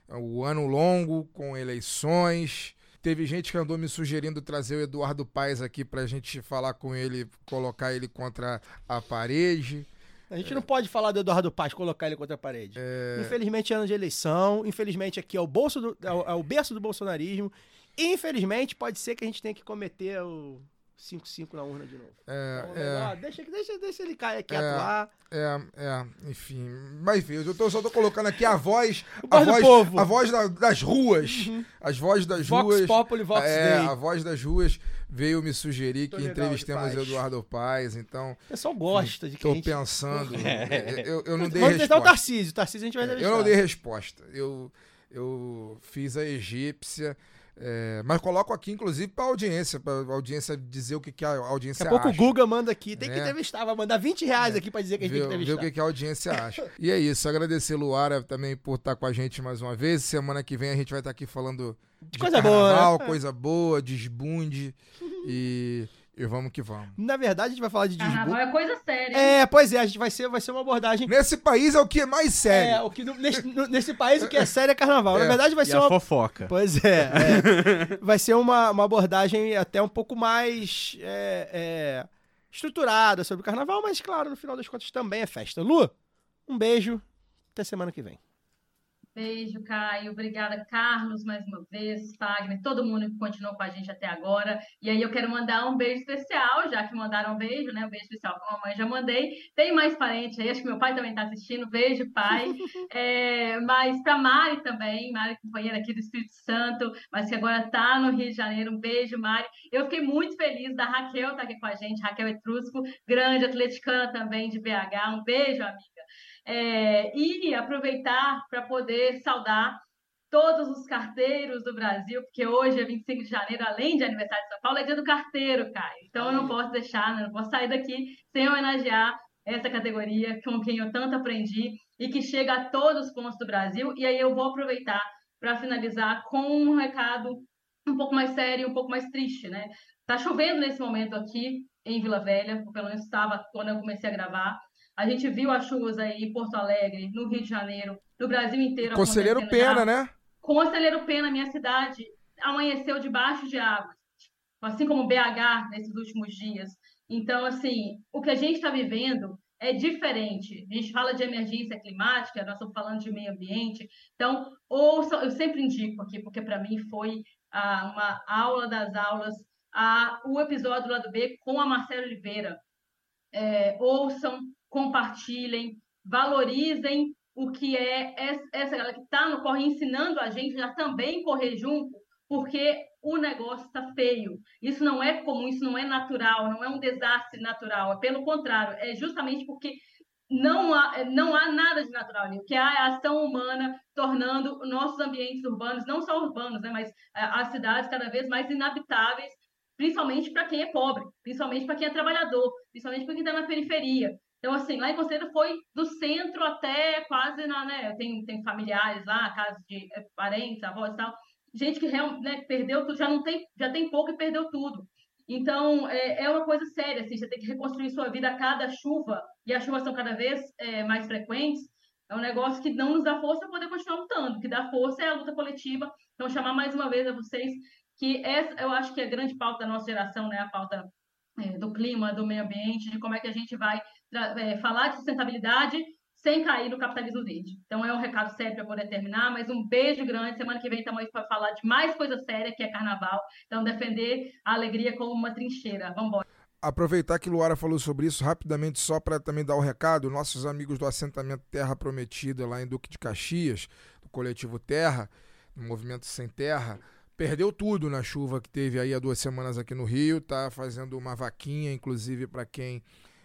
é o ano longo com eleições. Teve gente que andou me sugerindo trazer o Eduardo Paes aqui pra gente falar com ele, colocar ele contra a parede. A gente não pode falar do Eduardo Paz, colocar ele contra a parede. Infelizmente é ano de eleição, infelizmente aqui é o, bolso do, é o, é o berço do bolsonarismo. E, infelizmente pode ser que a gente tenha que cometer o 5-5 na urna de novo. É, Então, é, deixa, deixa, deixa ele cair aqui É. atuar. é, é, enfim. Mas enfim, eu tô, só tô colocando aqui a voz. A voz povo. Uhum. A voz da- das ruas. As vozes das Vox ruas. Populi, Vox é, Dei. a voz das ruas veio me sugerir Tô que entrevistemos paz. Eduardo Paes, então. O pessoal gosta de que Tô gente... pensando. eu, eu não dei Vamos tentar o resposta. Tarcísio. O Tarcísio a gente vai Eu entrevistar. não dei resposta. Eu, eu fiz a egípcia. É, mas coloco aqui, inclusive, pra audiência, pra audiência dizer o que, que a audiência Daqui a pouco acha. o Guga manda aqui. Tem que É. entrevistar. Vai mandar 20 reais aqui pra dizer que a gente Ver, tem que ver o entrevistar. que, que a audiência acha. E é isso. Agradecer Luara também por estar com a gente mais uma vez. Semana que vem a gente vai estar aqui falando de, coisa boa, carnaval, né? coisa boa, desbunde. E E vamos que vamos. Na verdade, a gente vai falar de Carnaval é coisa séria. hein? É, pois é, a gente vai ser, vai ser uma abordagem. Nesse país é o que é mais sério. É, o que nesse, nesse país o que é sério é carnaval. Na É. verdade, vai E ser a uma. fofoca. Pois é, é. vai ser uma, uma abordagem até um pouco mais é, é, estruturada sobre o carnaval, mas claro, no final das contas também é festa. Lu, um beijo, até semana que vem. Beijo, Caio. Obrigada, Carlos, mais uma vez, Fagner, todo mundo que continuou com a gente até agora. E aí eu quero mandar um beijo especial, já que mandaram um beijo, né? Um beijo especial para a mamãe, já mandei. Tem mais parente aí, acho que meu pai também está assistindo. Beijo, pai. É, mas para Mari também, Mari, companheira aqui do Espírito Santo, mas que agora está no Rio de Janeiro. Um beijo, Mari. Eu fiquei muito feliz da Raquel estar aqui com a gente, Raquel Etrusco, grande atleticana também de BH. Um beijo, amiga. É, e aproveitar para poder saudar todos os carteiros do Brasil, porque hoje é 25 de janeiro, além de aniversário de São Paulo, é dia do carteiro, Caio. Então eu não posso deixar, né, não posso sair daqui sem homenagear essa categoria com quem eu tanto aprendi e que chega a todos os pontos do Brasil. E aí eu vou aproveitar para finalizar com um recado um pouco mais sério, um pouco mais triste, né? Tá chovendo nesse momento aqui em Vila Velha, pelo menos estava quando eu comecei a gravar. A gente viu as chuvas aí em Porto Alegre, no Rio de Janeiro, no Brasil inteiro. Conselheiro já. Pena, né? Conselheiro Pena, minha cidade, amanheceu debaixo de água, assim como BH nesses últimos dias. Então, assim, o que a gente está vivendo é diferente. A gente fala de emergência climática, nós estamos falando de meio ambiente. Então, ouça, eu sempre indico aqui, porque para mim foi ah, uma aula das aulas, ah, o episódio do lado B com a Marcela Oliveira. É, ouçam, compartilhem, valorizem o que é essa galera que está no corre ensinando a gente a também correr junto, porque o negócio está feio. Isso não é comum, isso não é natural, não é um desastre natural. É pelo contrário, é justamente porque não há, não há nada de natural ali. O que há é a ação humana tornando nossos ambientes urbanos, não só urbanos, né, mas ah, as cidades cada vez mais inabitáveis, principalmente para quem é pobre, principalmente para quem é trabalhador, principalmente para quem está na periferia. Então, assim, lá em Conselheiro foi do centro até quase na, né? Tem, tem familiares lá, casos de eh, parentes, avós e tal. Gente que realmente né, perdeu tudo, já não tem, já tem pouco e perdeu tudo. Então, é, é uma coisa séria, assim, você tem que reconstruir sua vida a cada chuva, e as chuvas são cada vez é, mais frequentes. É um negócio que não nos dá força para poder continuar lutando. O que dá força é a luta coletiva. Então, chamar mais uma vez a vocês que essa, eu acho que é a grande pauta da nossa geração, né? A pauta é, do clima, do meio ambiente, de como é que a gente vai é, falar de sustentabilidade sem cair no capitalismo verde. Então é um recado sério para poder terminar, mas um beijo grande. Semana que vem estamos para falar de mais coisa séria, que é carnaval. Então defender a alegria como uma trincheira. Vamos embora. Aproveitar que Luara falou sobre isso rapidamente, só para também dar o recado, nossos amigos do assentamento Terra Prometida, lá em Duque de Caxias, do coletivo Terra, do Movimento Sem Terra, perdeu tudo na chuva que teve aí há duas semanas aqui no Rio, tá fazendo uma vaquinha, inclusive para quem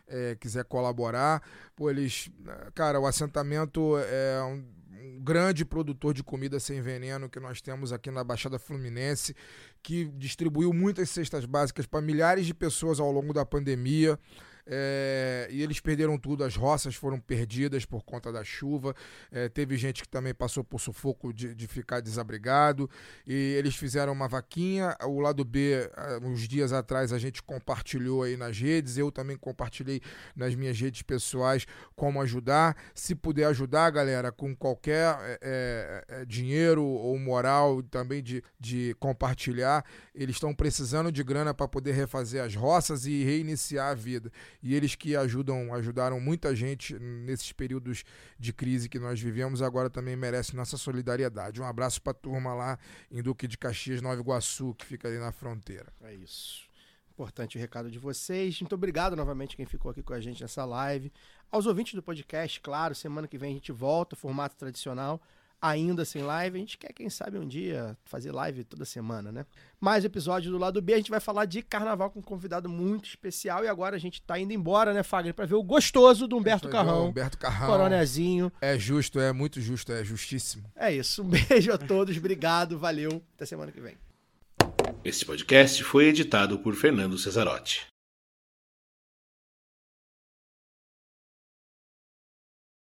é, quiser colaborar. Pô, eles. Cara, o assentamento é um, um, grande produtor de comida sem veneno que nós temos aqui na Baixada Fluminense, que distribuiu muitas cestas básicas para milhares de pessoas ao longo da pandemia. É, e eles perderam tudo, as roças foram perdidas por conta da chuva. É, teve gente que também passou por sufoco de, de, ficar desabrigado. E eles fizeram uma vaquinha. O lado B, uns dias atrás, a gente compartilhou aí nas redes. Eu também compartilhei nas minhas redes pessoais como ajudar. Se puder ajudar, galera, com qualquer é, é, dinheiro ou moral também de, de compartilhar, eles estão precisando de grana para poder refazer as roças e reiniciar a vida e eles que ajudam, ajudaram muita gente nesses períodos de crise que nós vivemos, agora também merecem nossa solidariedade. Um abraço para a turma lá em Duque de Caxias, Nova Iguaçu, que fica ali na fronteira. É isso. Importante o recado de vocês. Muito obrigado novamente quem ficou aqui com a gente nessa live. Aos ouvintes do podcast, claro, semana que vem a gente volta, formato tradicional ainda sem live. A gente quer, quem sabe, um dia fazer live toda semana, né? Mais episódio do lado B, a gente vai falar de carnaval com um convidado muito especial. E agora a gente tá indo embora, né, Fagner, para ver o gostoso do Humberto Carrão. Humberto Carrão. Coronezinho. É justo, é muito justo, é justíssimo. É isso. Um beijo a todos, obrigado, valeu. Até semana que vem. Este podcast foi editado por Fernando Cesarotti.